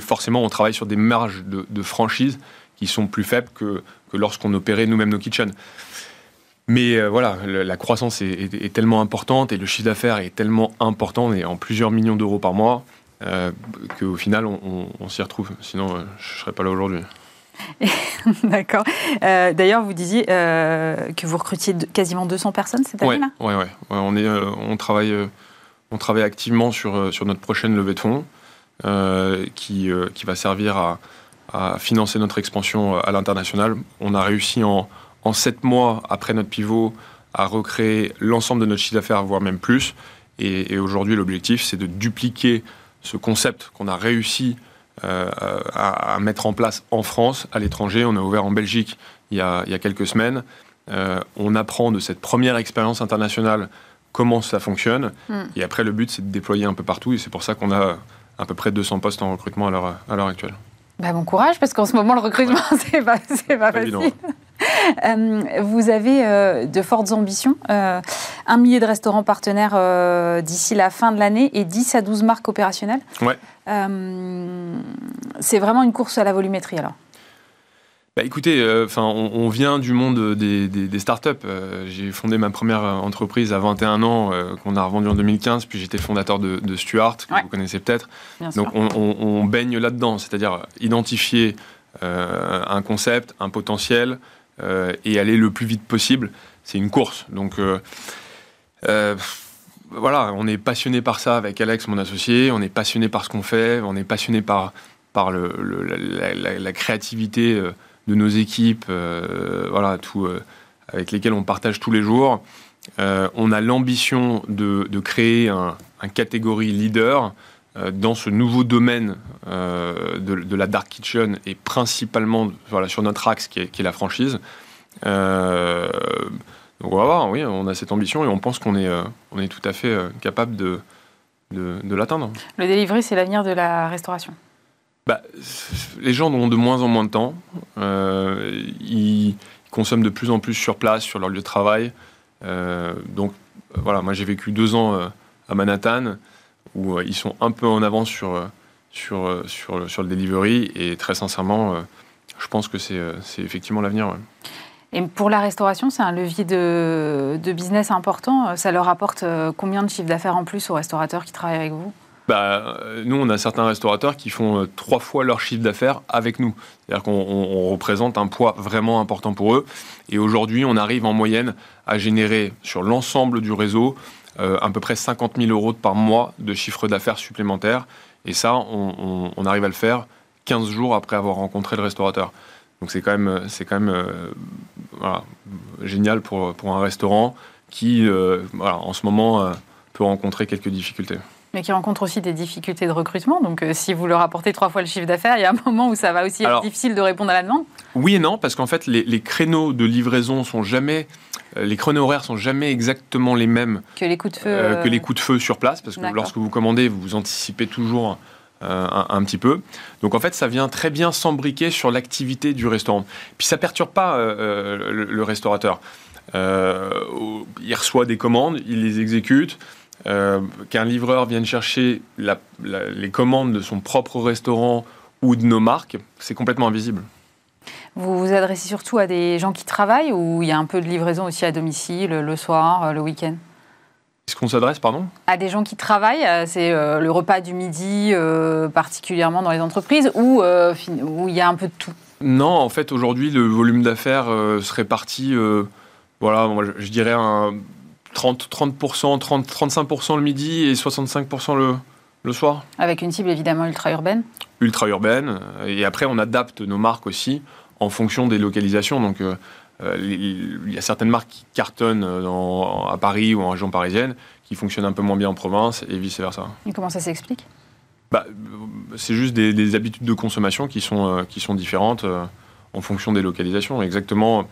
Speaker 3: forcément, on travaille sur des marges de, franchise qui sont plus faibles que, lorsqu'on opérait nous-mêmes nos kitchens. Mais euh, voilà, la croissance est, tellement importante et le chiffre d'affaires est tellement important, et en plusieurs millions d'euros par mois, euh, qu'au final, on, s'y retrouve. Sinon, euh, je ne serais pas là aujourd'hui.
Speaker 1: D'accord. D'ailleurs, vous disiez que vous recrutiez quasiment 200 personnes cette année-là
Speaker 3: Oui, ouais, on, est, on, travaille, on travaille activement sur, sur notre prochaine levée de fonds qui, qui va servir à, à financer notre expansion à l'international. On a réussi en en sept mois après notre pivot à recréer l'ensemble de notre chiffre d'affaires, voire même plus. Et, aujourd'hui, l'objectif, c'est de dupliquer ce concept qu'on a réussi euh, à, mettre en place en France, à l'étranger. On a ouvert en Belgique il y a, quelques semaines. Euh, on apprend de cette première expérience internationale comment ça fonctionne. Hmm. Et après, le but, c'est de déployer un peu partout. Et c'est pour ça qu'on a à peu près 200 postes en recrutement à l'heure actuelle.
Speaker 1: Bah, bon courage, parce qu'en ce moment, le recrutement, c'est pas, pas, facile. Euh, vous avez de fortes ambitions. Euh, un millier de restaurants partenaires d'ici la fin de l'année et 10 à 12 marques opérationnelles.
Speaker 3: Ouais.
Speaker 1: c'est vraiment une course à la volumétrie alors
Speaker 3: bah écoutez, enfin, on, vient du monde des, des, startups. j'ai fondé ma première entreprise à 21 ans, qu'on a revendue en 2015, puis j'étais fondateur de, Stuart, que vous connaissez peut-être. Donc on, on, baigne là-dedans, c'est-à-dire identifier un concept, un potentiel, euh, et aller le plus vite possible. C'est une course. Donc euh, euh, voilà, on est passionné par ça avec Alex, mon associé. On est passionné par ce qu'on fait. On est passionné par, la, créativité de nos équipes, voilà, tout, avec lesquelles on partage tous les jours. on a l'ambition de, de, créer un, catégorie leader dans ce nouveau domaine de, la dark kitchen et principalement voilà, sur notre axe qui est la franchise. Euh, donc on va voir, oui, on a cette ambition et on pense qu'on est, euh, on est tout à fait euh, capable de, de, de l'atteindre.
Speaker 1: Le delivery, c'est l'avenir de la restauration
Speaker 3: bah, Les gens ont de moins en moins de temps. ils consomment de plus en plus sur place, sur leur lieu de travail. donc voilà, moi j'ai vécu deux ans à Manhattan où ils sont un peu en avance sur, sur, sur, sur le delivery et très sincèrement, je pense que c'est effectivement l'avenir.
Speaker 1: Et pour la restauration, c'est un levier de, business important. Ça leur apporte euh, combien de chiffre d'affaires en plus aux restaurateurs qui travaillent avec vous?
Speaker 3: Bah, euh, nous, on a certains restaurateurs qui font euh, trois fois leur chiffre d'affaires avec nous. C'est-à-dire qu'on représente un poids vraiment important pour eux. Et aujourd'hui, on arrive en moyenne à générer sur l'ensemble du réseau à peu près 50 000 euros par mois de chiffre d'affaires supplémentaire. Et ça, on, arrive à le faire 15 jours après avoir rencontré le restaurateur. Donc c'est quand même, c'est quand même génial pour, pour un restaurant qui, en ce moment, peut rencontrer quelques difficultés
Speaker 1: mais qui rencontre aussi des difficultés de recrutement. Donc, euh, si vous leur apportez trois fois le chiffre d'affaires, il y a un moment où ça va aussi être difficile de répondre à la demande.
Speaker 3: Oui et non, parce qu'en fait, les, créneaux de livraison sont jamais, euh, les créneaux horaires sont jamais exactement les mêmes
Speaker 1: que les coups de feu,
Speaker 3: euh, que les coups de feu sur place, parce que lorsque vous commandez, vous anticipez toujours. Un, petit peu. Donc en fait, ça vient très bien s'embriquer sur l'activité du restaurant. Puis ça perturbe pas le, restaurateur. il reçoit des commandes, il les exécute. Euh, qu'un livreur vienne chercher les commandes de son propre restaurant ou de nos marques, c'est complètement invisible.
Speaker 1: Vous vous adressez surtout à des gens qui travaillent ou il y a un peu de livraison aussi à domicile, le soir, le week-end?
Speaker 3: Est-ce qu'on s'adresse, pardon?
Speaker 1: À des gens qui travaillent, euh, c'est euh, le repas du midi, particulièrement dans les entreprises, ou où il y a un peu de tout?
Speaker 3: Non, en fait, aujourd'hui, le volume d'affaires se répartit, voilà, je dirais un 30, 30%, 30, 35% le midi et 65% le, le soir.
Speaker 1: Avec une cible évidemment ultra-urbaine
Speaker 3: Ultra-urbaine. Et après, on adapte nos marques aussi en fonction des localisations. Donc, euh, euh, il y a certaines marques qui cartonnent à Paris ou en région parisienne, qui fonctionnent un peu moins bien en province et vice-versa.
Speaker 1: Et comment ça s'explique?
Speaker 3: Bah, C'est juste des, habitudes de consommation qui sont, euh, qui sont différentes en fonction des localisations. Exactement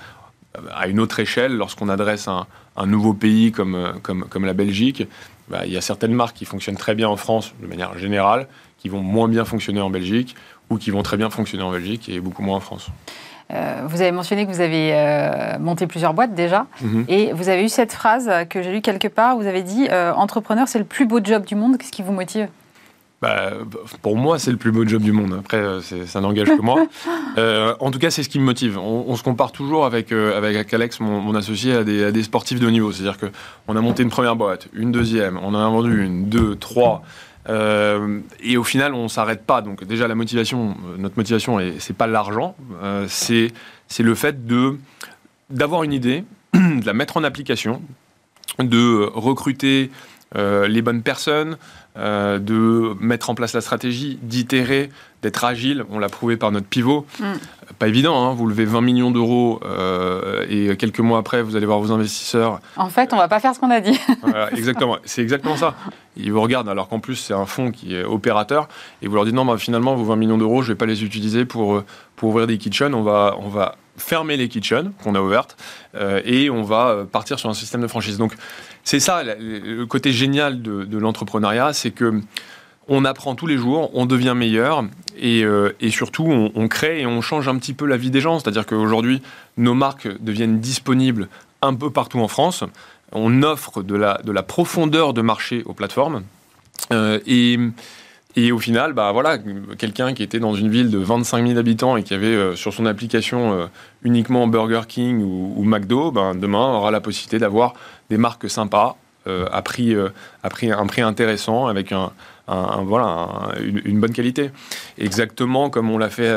Speaker 3: à une autre échelle, lorsqu'on adresse un, un nouveau pays comme, euh, comme, comme la Belgique, bah, il y a certaines marques qui fonctionnent très bien en France de manière générale, qui vont moins bien fonctionner en Belgique, ou qui vont très bien fonctionner en Belgique et beaucoup moins en France.
Speaker 1: Euh, vous avez mentionné que vous avez euh, monté plusieurs boîtes déjà, mhm. et vous avez eu cette phrase que j'ai lue quelque part, vous avez dit Entrepreneur, c'est le plus beau job du monde, qu'est-ce qui vous motive?
Speaker 3: Bah, pour moi, c'est le plus beau job du monde. Après, euh, ça n'engage que moi. Euh, en tout cas, c'est ce qui me motive. On, se compare toujours avec, euh, avec Alex, mon, associé, à des, des, sportifs de haut niveau. C'est-à-dire qu'on a monté une première boîte, une deuxième, on en a vendu une, deux, trois. Et au final, on ne s'arrête pas. Donc déjà, la motivation, notre motivation, c'est pas l'argent, c'est le fait de d'avoir une idée, de la mettre en application, de recruter les bonnes personnes, euh, de mettre en place la stratégie, d'itérer, d'être agile. On l'a prouvé par notre pivot. Mm. Pas évident, hein, vous levez 20 millions d'euros euh, et quelques mois après, vous allez voir vos investisseurs.
Speaker 1: En fait, on va pas faire ce qu'on a dit.
Speaker 3: exactement, c'est exactement ça. Ils vous regardent alors qu'en plus, c'est un fonds qui est opérateur et vous leur dites non, bah, finalement, vos 20 millions d'euros, je vais pas les utiliser pour, euh, pour ouvrir des kitchens. On va, on va fermer les kitchens qu'on a ouvertes et on va partir sur un système de franchise. Donc, c'est ça le côté génial de, l'entrepreneuriat, c'est que on apprend tous les jours, on devient meilleur et, euh, surtout on, crée et on change un petit peu la vie des gens. C'est-à-dire qu'aujourd'hui, nos marques deviennent disponibles un peu partout en France. On offre de la, de la profondeur de marché aux plateformes. Euh, et, et au final, bah voilà, quelqu'un qui était dans une ville de 25 000 habitants et qui avait euh, sur son application euh, uniquement Burger King ou, McDo, ben, demain aura la possibilité d'avoir des marques sympas euh, à, prix, à prix, un prix intéressant avec un, voilà, une, bonne qualité. Exactement comme on l'a fait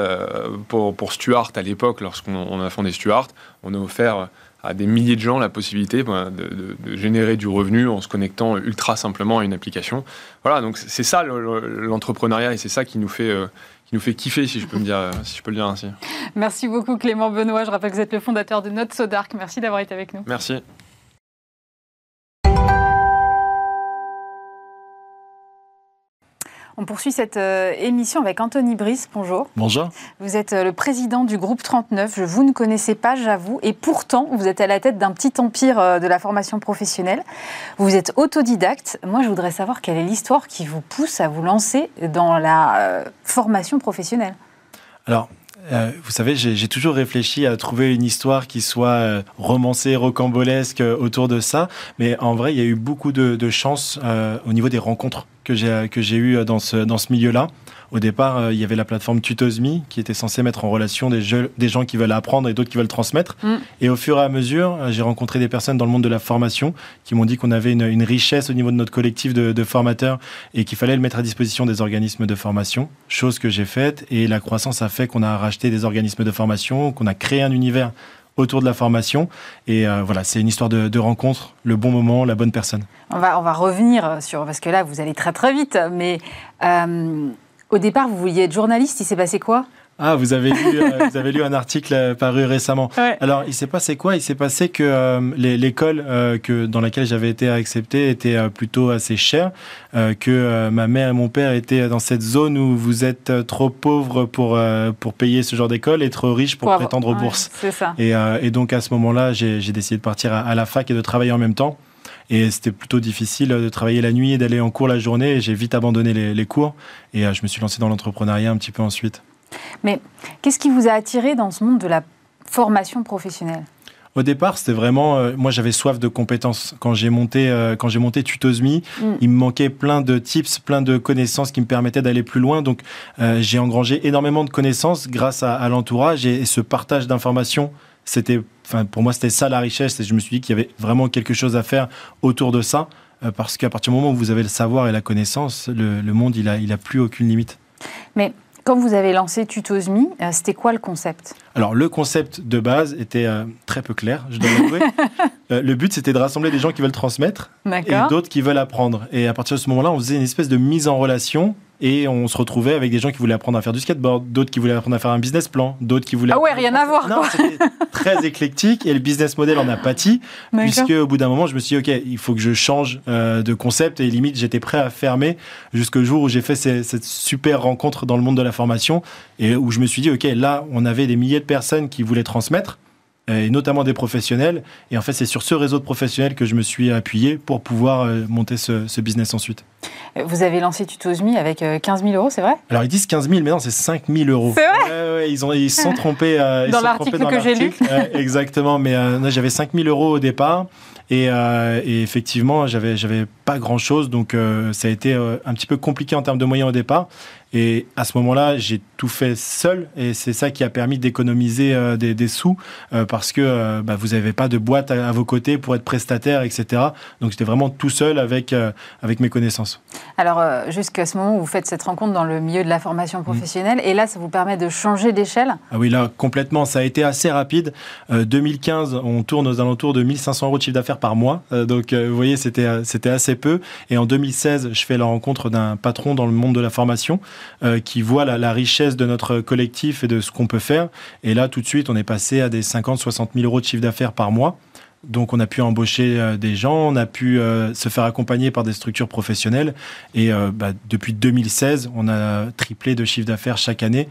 Speaker 3: pour, pour Stuart à l'époque, lorsqu'on a fondé Stuart, on a offert à des milliers de gens la possibilité bah, de, générer du revenu en se connectant ultra simplement à une application. Voilà, donc c'est ça l'entrepreneuriat et c'est ça qui nous fait euh, qui nous fait kiffer, si je peux me dire, si je peux le dire ainsi.
Speaker 1: Merci beaucoup Clément Benoît. Je rappelle que vous êtes le fondateur de Not So Dark. Merci d'avoir été avec nous.
Speaker 3: Merci.
Speaker 1: On poursuit cette euh, émission avec Anthony Brice. Bonjour.
Speaker 4: Bonjour.
Speaker 1: Vous êtes euh, le président du groupe 39. Je vous ne connaissais pas, j'avoue. Et pourtant, vous êtes à la tête d'un petit empire euh, de la formation professionnelle. Vous êtes autodidacte. Moi, je voudrais savoir quelle est l'histoire qui vous pousse à vous lancer dans la formation professionnelle.
Speaker 4: Alors, vous savez, j'ai toujours réfléchi à trouver une histoire qui soit romancée, rocambolesque autour de ça. Mais en vrai, il y a eu beaucoup de, de chance au niveau des rencontres que j'ai que j'ai eu dans ce dans ce milieu-là. Au départ, euh, il y avait la plateforme Tutosme qui était censée mettre en relation des, jeux, des gens qui veulent apprendre et d'autres qui veulent transmettre. Mm. Et au fur et à mesure, euh, j'ai rencontré des personnes dans le monde de la formation qui m'ont dit qu'on avait une, une, richesse au niveau de notre collectif de, de formateurs et qu'il fallait le mettre à disposition des organismes de formation, chose que j'ai faite. Et la croissance a fait qu'on a racheté des organismes de formation, qu'on a créé un univers autour de la formation. Et euh, voilà, c'est une histoire de, rencontre, le bon moment, la bonne personne.
Speaker 1: On va, on va revenir sur, parce que là, vous allez très très vite, mais euh, au départ, vous vouliez être journaliste, il s'est passé quoi?
Speaker 4: Ah, vous avez lu, euh, vous avez lu un article euh, paru récemment. Alors, il s'est passé quoi? Il s'est passé que euh, l'école que dans laquelle j'avais été accepté était plutôt assez chère, que ma mère et mon père étaient dans cette zone où vous êtes trop pauvre pour pour payer ce genre d'école et trop riche pour, prétendre aux bourses.
Speaker 1: C'est ça.
Speaker 4: Et, et, donc à ce moment-là, j'ai décidé de partir à, à la fac et de travailler en même temps. Et c'était plutôt difficile de travailler la nuit et d'aller en cours la journée. J'ai vite abandonné les, cours. Et je me suis lancé dans l'entrepreneuriat un petit peu ensuite.
Speaker 1: Mais qu'est-ce qui vous a attiré dans ce monde de la formation professionnelle?
Speaker 4: Au départ, c'était vraiment, euh, moi j'avais soif de compétences. Quand j'ai monté, euh, quand j'ai monté Tutosmi, mm. il me manquait plein de tips, plein de connaissances qui me permettaient d'aller plus loin. Donc j'ai engrangé énormément de connaissances grâce à, à l'entourage et, ce partage d'informations c'était, enfin, pour moi, c'était ça la richesse. Et je me suis dit qu'il y avait vraiment quelque chose à faire autour de ça, euh, parce qu'à partir du moment où vous avez le savoir et la connaissance, le, monde, il a, il a plus aucune limite.
Speaker 1: Mais quand vous avez lancé Tutosmi, euh, c'était quoi le concept?
Speaker 4: Alors, le concept de base était euh, très peu clair, je dois l'avouer. le but, c'était de rassembler des gens qui veulent transmettre et d'autres qui veulent apprendre. Et à partir de ce moment-là, on faisait une espèce de mise en relation et on se retrouvait avec des gens qui voulaient apprendre à faire du skateboard, d'autres qui voulaient apprendre à faire un business plan, d'autres qui voulaient.
Speaker 1: Ah ouais, rien à voir.
Speaker 4: Non, c'était très éclectique et le business model en a pâti, puisque au bout d'un moment, je me suis dit, ok, il faut que je change euh, de concept et limite, j'étais prêt à fermer jusqu'au jour où j'ai fait cette super rencontre dans le monde de la formation et où je me suis dit, ok, là, on avait des milliers de personnes qui voulaient transmettre et notamment des professionnels. Et en fait, c'est sur ce réseau de professionnels que je me suis appuyé pour pouvoir euh, monter ce, business ensuite.
Speaker 1: Vous avez lancé Tutosmi avec 15 euh, 000 euros, c'est vrai?
Speaker 4: Alors, ils disent 15 000, mais non, c'est 5 000 euros.
Speaker 1: C'est vrai?
Speaker 4: Ouais, ils, ont, ils se sont trompés.
Speaker 1: Euh, dans l'article que j'ai lu.
Speaker 4: exactement, mais j'avais 5 000 euros au départ. Et, et effectivement, j'avais, j'avais pas grand chose, donc ça a été un petit peu compliqué en termes de moyens au départ. Et à ce moment-là, j'ai tout fait seul et c'est ça qui a permis d'économiser euh, des, sous euh, parce que euh, bah, vous n'avez pas de boîte à, vos côtés pour être prestataire, etc. Donc j'étais vraiment tout seul avec, avec mes connaissances.
Speaker 1: Alors jusqu'à ce moment où vous faites cette rencontre dans le milieu de la formation professionnelle et là, ça vous permet de changer d'échelle?
Speaker 4: Ah oui, là, complètement. Ça a été assez rapide. 2015, on tourne aux alentours de 1500 euros de chiffre d'affaires par mois. donc vous voyez, c'était, c'était assez peu. Et en 2016, je fais la rencontre d'un patron dans le monde de la formation euh, qui voit la, richesse de notre collectif et de ce qu'on peut faire. Et là, tout de suite, on est passé à des 50, 60 000 euros de chiffre d'affaires par mois. Donc on a pu embaucher euh, des gens, on a pu euh, se faire accompagner par des structures professionnelles. Et bah, depuis 2016, on a triplé de chiffre d'affaires chaque année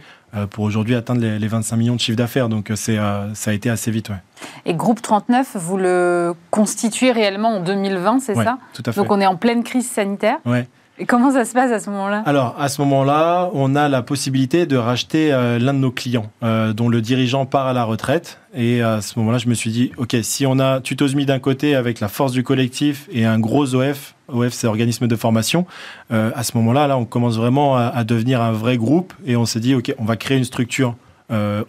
Speaker 4: pour aujourd'hui atteindre les, 25 millions de chiffre d'affaires. Donc c'est, ça a été assez vite. Ouais.
Speaker 1: Et Groupe 39, vous le constituez réellement en 2020, c'est ça?
Speaker 4: tout à fait.
Speaker 1: Donc on est en pleine crise sanitaire.
Speaker 4: Ouais.
Speaker 1: Et comment ça se passe à ce moment-là?
Speaker 4: Alors, à ce moment-là, on a la possibilité de racheter euh, l'un de nos clients, euh, dont le dirigeant part à la retraite. Et à ce moment-là, je me suis dit, OK, si on a Tutosmi d'un côté avec la force du collectif et un gros OF, OF c'est organisme de formation, euh, à ce moment-là, là, on commence vraiment à, devenir un vrai groupe. Et on s'est dit, OK, on va créer une structure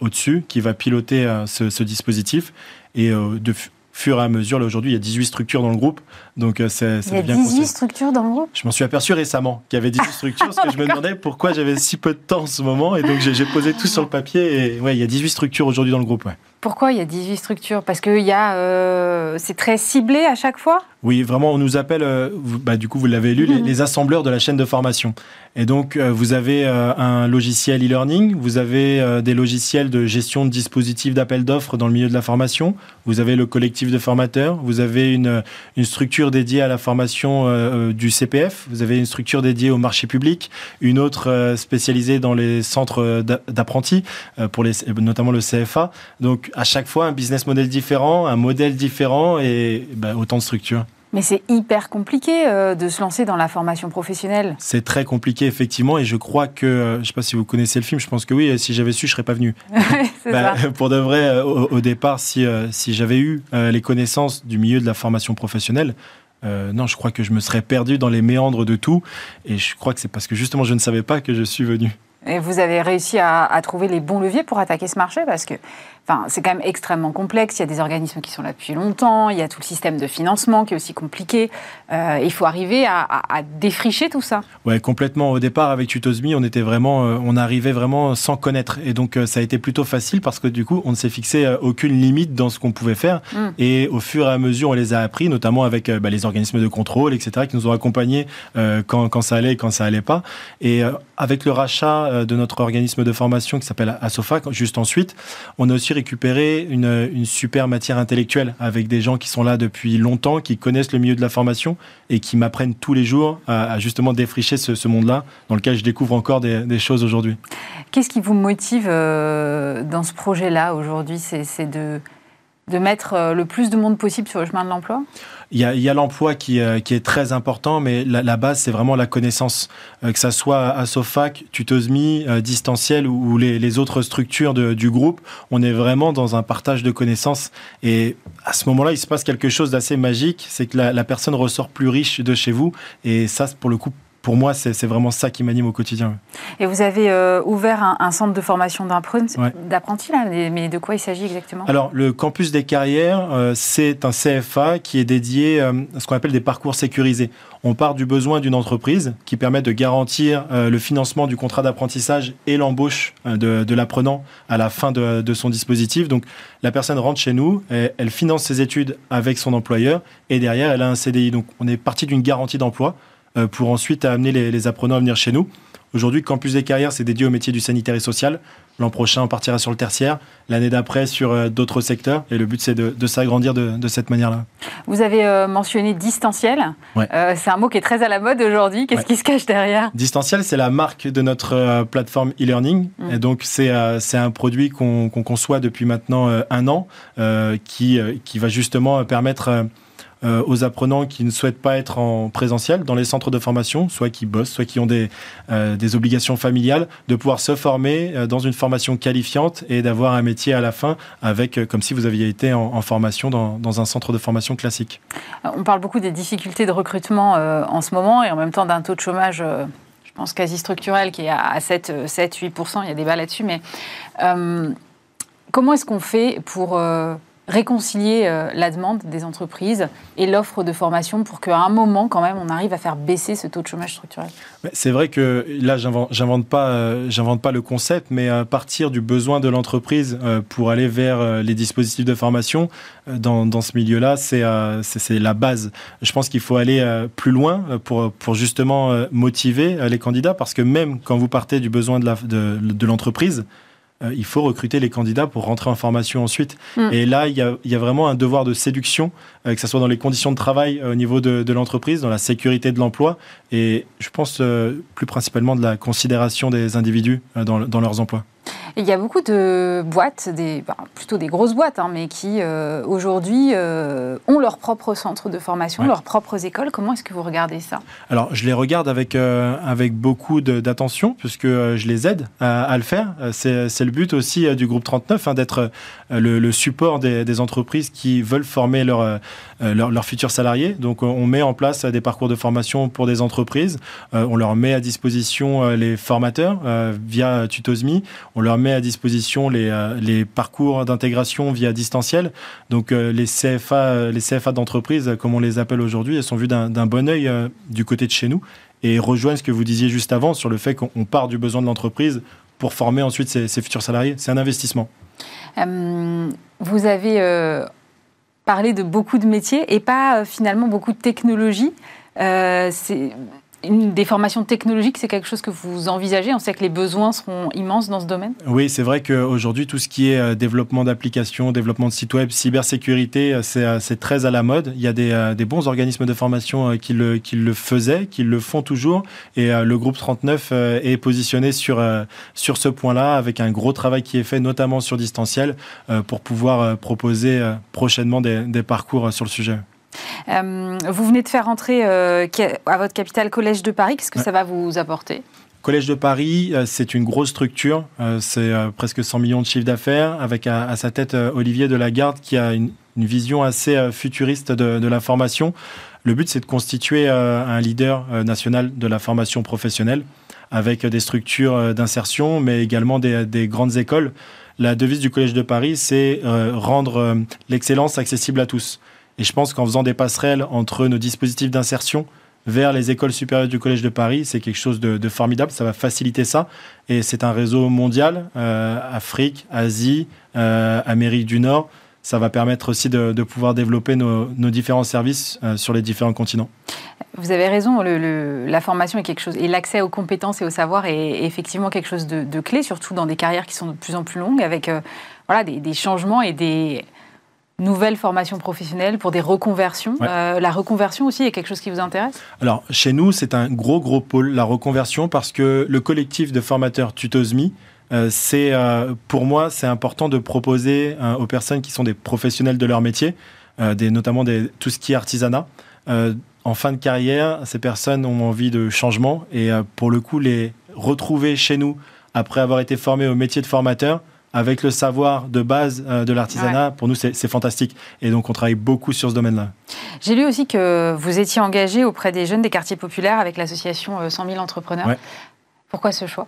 Speaker 4: au-dessus qui va piloter ce, ce, dispositif. Et de, fur et à mesure. Là, aujourd'hui, il y a 18 structures dans le groupe. Donc,
Speaker 1: euh, c'est Il y a 18 structures dans le groupe?
Speaker 4: Je m'en suis aperçu récemment qu'il y avait 18 structures parce que je me demandais pourquoi j'avais si peu de temps en ce moment. Et donc, j'ai posé tout sur le papier. Et ouais, il y a 18 structures aujourd'hui dans le groupe. Ouais.
Speaker 1: Pourquoi il y a 18 structures? Parce que y a, euh, c'est très ciblé à chaque fois?
Speaker 4: Oui, vraiment, on nous appelle, euh, bah, du coup, vous l'avez lu, les, assembleurs de la chaîne de formation. Et donc, euh, vous avez un logiciel e-learning, vous avez des logiciels de gestion de dispositifs d'appel d'offres dans le milieu de la formation, vous avez le collectif de formateurs, vous avez une, une structure dédiée à la formation du CPF, vous avez une structure dédiée au marché public, une autre spécialisée dans les centres d'apprentis, pour notamment le CFA. Donc, à chaque fois un business model différent, un modèle différent et bah, autant de structures.
Speaker 1: Mais c'est hyper compliqué euh, de se lancer dans la formation professionnelle.
Speaker 4: C'est très compliqué, effectivement, et je crois que, euh, je ne sais pas si vous connaissez le film, je pense que oui, si j'avais su, je ne serais pas venu.
Speaker 1: bah,
Speaker 4: pour de vrai, euh, au, départ, si, si j'avais eu les connaissances du milieu de la formation professionnelle, non, je crois que je me serais perdu dans les méandres de tout, et je crois que c'est parce que justement je ne savais pas que je suis venu.
Speaker 1: Et vous avez réussi à, à trouver les bons leviers pour attaquer ce marché parce que Enfin, c'est quand même extrêmement complexe. Il y a des organismes qui sont là depuis longtemps. Il y a tout le système de financement qui est aussi compliqué. Euh, il faut arriver à, défricher tout ça.
Speaker 4: Ouais, complètement. Au départ, avec Tutosmi, on était vraiment, euh, on arrivait vraiment sans connaître, et donc euh, ça a été plutôt facile parce que du coup, on ne s'est fixé aucune limite dans ce qu'on pouvait faire. Mm. Et au fur et à mesure, on les a appris, notamment avec bah, les organismes de contrôle, etc., qui nous ont accompagnés quand, quand, ça allait et quand ça allait pas. Et avec le rachat de notre organisme de formation qui s'appelle ASOFA, juste ensuite, on a aussi récupéré une, une, super matière intellectuelle avec des gens qui sont là depuis longtemps, qui connaissent le milieu de la formation et qui m'apprennent tous les jours à, justement défricher ce, monde-là dans lequel je découvre encore des, choses aujourd'hui.
Speaker 1: Qu'est-ce qui vous motive euh, dans ce projet-là aujourd'hui? C'est de de mettre euh, le plus de monde possible sur le chemin de l'emploi?
Speaker 4: Il y a, l'emploi qui, euh, qui, est très important, mais la, base, c'est vraiment la connaissance. Euh, que ça soit à Sofac, Tutosmi, Distanciel ou, les, autres structures du groupe, on est vraiment dans un partage de connaissances. Et à ce moment-là, il se passe quelque chose d'assez magique, c'est que la, la personne ressort plus riche de chez vous. Et ça, pour le coup, pour moi, c'est vraiment ça qui m'anime au quotidien.
Speaker 1: Et vous avez euh, ouvert un, centre de formation d'apprentis, là, mais de quoi il s'agit exactement?
Speaker 4: Alors, le campus des carrières, euh, c'est un CFA qui est dédié euh, à ce qu'on appelle des parcours sécurisés. On part du besoin d'une entreprise qui permet de garantir le financement du contrat d'apprentissage et l'embauche de, l'apprenant à la fin de, son dispositif. Donc, la personne rentre chez nous, elle finance ses études avec son employeur et derrière, elle a un CDI. Donc, on est parti d'une garantie d'emploi. Euh, pour ensuite amener les, apprenants à venir chez nous. Aujourd'hui, Campus des carrières, c'est dédié au métier du sanitaire et social. L'an prochain, on partira sur le tertiaire. L'année d'après, sur euh, d'autres secteurs. Et le but, c'est de, s'agrandir de, cette manière-là.
Speaker 1: Vous avez euh, mentionné distanciel. c'est un mot qui est très à la mode aujourd'hui. Qu'est-ce qui se cache derrière?
Speaker 4: Distanciel, c'est la marque de notre plateforme e-learning. Mm. Et donc, c'est un produit qu'on conçoit depuis maintenant un an qui, qui va justement permettre euh, aux apprenants qui ne souhaitent pas être en présentiel dans les centres de formation, soit qui bossent, soit qui ont des, euh, des obligations familiales, de pouvoir se former euh, dans une formation qualifiante et d'avoir un métier à la fin avec, comme si vous aviez été en, formation dans, dans, un centre de formation classique.
Speaker 1: On parle beaucoup des difficultés de recrutement en ce moment et en même temps d'un taux de chômage je pense quasi structurel qui est à 7-8%, il y a des bas là-dessus, mais comment est-ce qu'on fait pour réconcilier euh, la demande des entreprises et l'offre de formation pour qu'à un moment, quand même, on arrive à faire baisser ce taux de chômage structurel
Speaker 4: C'est vrai que là, j'invente pas, euh, j'invente pas le concept, mais partir du besoin de l'entreprise euh, pour aller vers les dispositifs de formation, dans, dans ce milieu-là, c'est la base. Je pense qu'il faut aller plus loin pour, pour justement motiver les candidats, parce que même quand vous partez du besoin de l'entreprise, euh, il faut recruter les candidats pour rentrer en formation ensuite. Mm. Et là, il y, a, vraiment un devoir de séduction, euh, que ce soit dans les conditions de travail euh, au niveau de, l'entreprise, dans la sécurité de l'emploi, et je pense plus principalement de la considération des individus dans leurs emplois
Speaker 1: il y a beaucoup de boîtes, des, plutôt des grosses boîtes, hein, mais qui euh, aujourd'hui euh, ont leur propre centre de formation, leurs propres écoles. Comment est-ce que vous regardez ça?
Speaker 4: Alors, je les regarde avec, euh, avec beaucoup d'attention, puisque je les aide à, le faire. C'est le but aussi du groupe 39, hein, d'être le, support des, entreprises qui veulent former leurs leur, futurs salariés. Donc, on met en place des parcours de formation pour des entreprises. on leur met à disposition les formateurs via Tutosmi. On leur met à disposition les, euh, les parcours d'intégration via distanciel. Donc euh, les CFA, les CFA d'entreprise, comme on les appelle aujourd'hui, elles sont vues d'un bon œil euh, du côté de chez nous et rejoignent ce que vous disiez juste avant sur le fait qu'on part du besoin de l'entreprise pour former ensuite ses, futurs salariés. C'est un investissement.
Speaker 1: vous avez parlé de beaucoup de métiers et pas finalement beaucoup de technologies. c'est des formations technologiques, c'est quelque chose que vous envisagez? On sait que les besoins seront immenses dans ce domaine?
Speaker 4: Oui, c'est vrai qu'aujourd'hui, tout ce qui est euh, développement d'applications, développement de sites web, cybersécurité, euh, euh, c'est très à la mode. Il y a des, bons organismes de formation qui le, faisaient, qui le font toujours. Et le groupe 39 est positionné sur ce point-là, avec un gros travail qui est fait, notamment sur distanciel, pour pouvoir proposer prochainement des parcours sur le sujet.
Speaker 1: Euh, vous venez de faire entrer euh, à votre capitale Collège de Paris. Qu'est-ce que ça va vous apporter?
Speaker 4: Collège de Paris, euh, c'est une grosse structure. C'est presque 100 millions de chiffres d'affaires, avec à, sa tête Olivier Delagarde qui a une, vision assez futuriste de, la formation. Le but, c'est de constituer un leader national de la formation professionnelle avec des structures d'insertion, mais également des, des, grandes écoles. La devise du Collège de Paris, c'est rendre l'excellence accessible à tous. Et je pense qu'en faisant des passerelles entre nos dispositifs d'insertion vers les écoles supérieures du Collège de Paris, c'est quelque chose de, formidable, ça va faciliter ça. Et c'est un réseau mondial, euh, Afrique, Asie, euh, Amérique du Nord. Ça va permettre aussi de, pouvoir développer nos, différents services euh, sur les différents continents.
Speaker 1: Vous avez raison, la formation est quelque chose, et l'accès aux compétences et au savoir est, effectivement quelque chose de, clé, surtout dans des carrières qui sont de plus en plus longues, avec voilà, des, changements et des nouvelles formations professionnelles pour des reconversions. Euh, la reconversion aussi est quelque chose qui vous intéresse?
Speaker 4: Alors, chez nous, c'est un gros, gros pôle, la reconversion, parce que le collectif de formateurs Tutosmi, euh, c'est pour moi, c'est important de proposer aux personnes qui sont des professionnels de leur métier, des, notamment des, tout ce qui est artisanat, en fin de carrière, ces personnes ont envie de changement et euh, pour le coup, les retrouver chez nous après avoir été formés au métier de formateur, avec le savoir de base euh, de l'artisanat, pour nous, c'est fantastique. Et donc, on travaille beaucoup sur ce domaine-là.
Speaker 1: J'ai lu aussi que vous étiez engagé auprès des jeunes des quartiers populaires avec l'association 100 euh, 000 entrepreneurs. Pourquoi ce choix?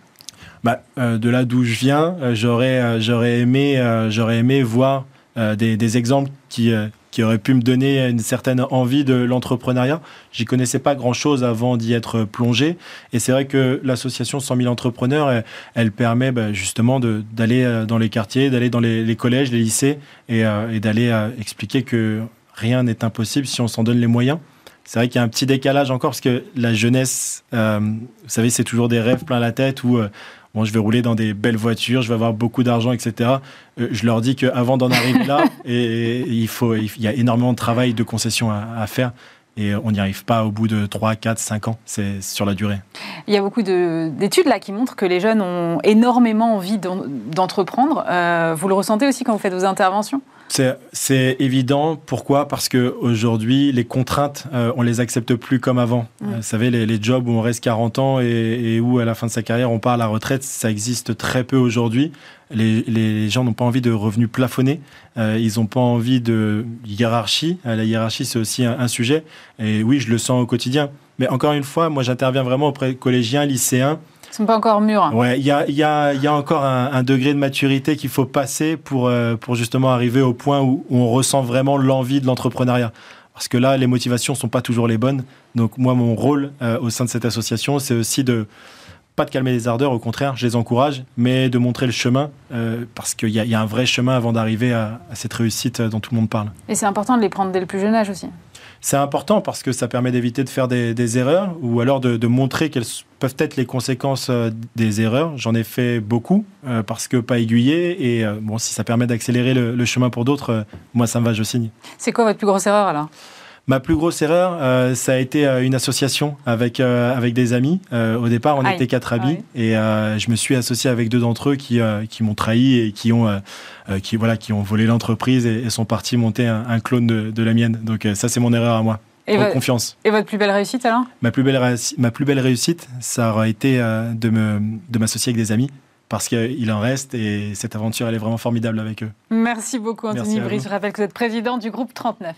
Speaker 4: Bah, De là d'où je viens, j'aurais aimé, aimé voir des, des, exemples qui, qui aurait pu me donner une certaine envie de l'entrepreneuriat. J'y connaissais pas grand-chose avant d'y être plongé. Et c'est vrai que l'association 100 000 entrepreneurs, elle, permet bah, justement d'aller euh, dans les quartiers, d'aller dans les, collèges, les lycées et, euh, d'aller euh, expliquer que rien n'est impossible si on s'en donne les moyens. C'est vrai qu'il y a un petit décalage encore parce que la jeunesse, vous savez, c'est toujours des rêves plein la tête je vais rouler dans des belles voitures, je vais avoir beaucoup d'argent, etc. Euh, je leur dis qu'avant d'en arriver là, et, il, faut, il y a énormément de travail, de concessions à, faire. Et on n'y arrive pas au bout de 3, 4, 5 ans. C'est sur la durée.
Speaker 1: Il y a beaucoup d'études là qui montrent que les jeunes ont énormément envie d'entreprendre. Euh, vous le ressentez aussi quand vous faites vos interventions?
Speaker 4: C'est évident. Pourquoi? Parce qu'aujourd'hui, les contraintes, euh, on les accepte plus comme avant. Euh, vous savez, les, jobs où on reste 40 ans et, où, à la fin de sa carrière, on part à la retraite, ça existe très peu aujourd'hui. Les, gens n'ont pas envie de revenus plafonnés. Euh, ils n'ont pas envie de hiérarchie. la hiérarchie, c'est aussi un, sujet. Et oui, je le sens au quotidien. Mais encore une fois, moi, j'interviens vraiment auprès de collégiens, lycéens
Speaker 1: ils sont pas encore mûrs.
Speaker 4: Ouais, il y a, y, a, y a, encore un, degré de maturité qu'il faut passer pour, euh, pour justement arriver au point où, on ressent vraiment l'envie de l'entrepreneuriat. Parce que là, les motivations sont pas toujours les bonnes. Donc moi, mon rôle euh, au sein de cette association, c'est aussi de pas de calmer les ardeurs, au contraire, je les encourage, mais de montrer le chemin, euh, parce qu'il y, y, a un vrai chemin avant d'arriver à, à, cette réussite dont tout le monde parle.
Speaker 1: Et c'est important de les prendre dès le plus jeune âge aussi.
Speaker 4: C'est important parce que ça permet d'éviter de faire des, erreurs ou alors de, montrer quelles peuvent être les conséquences euh, des erreurs. J'en ai fait beaucoup euh, parce que pas aiguillé et euh, bon, si ça permet d'accélérer le, chemin pour d'autres, moi ça me va, je signe.
Speaker 1: C'est quoi votre plus grosse erreur alors
Speaker 4: Ma plus grosse erreur, euh, ça a été euh, une association avec, euh, avec des amis. au départ, on était quatre amis et je me suis associé avec deux d'entre eux qui, qui m'ont trahi et qui ont, qui, voilà, qui ont volé l'entreprise et, sont partis monter un, clone de, la mienne. Donc ça, c'est mon erreur à moi. Et confiance.
Speaker 1: Et votre plus belle réussite alors?
Speaker 4: Ma plus belle, ma plus belle réussite, ça aurait été de, me, de m'associer avec des amis parce qu'il en reste et cette aventure, elle est vraiment formidable avec eux.
Speaker 1: Merci beaucoup, Anthony Brice. Je rappelle que vous êtes président du groupe 39.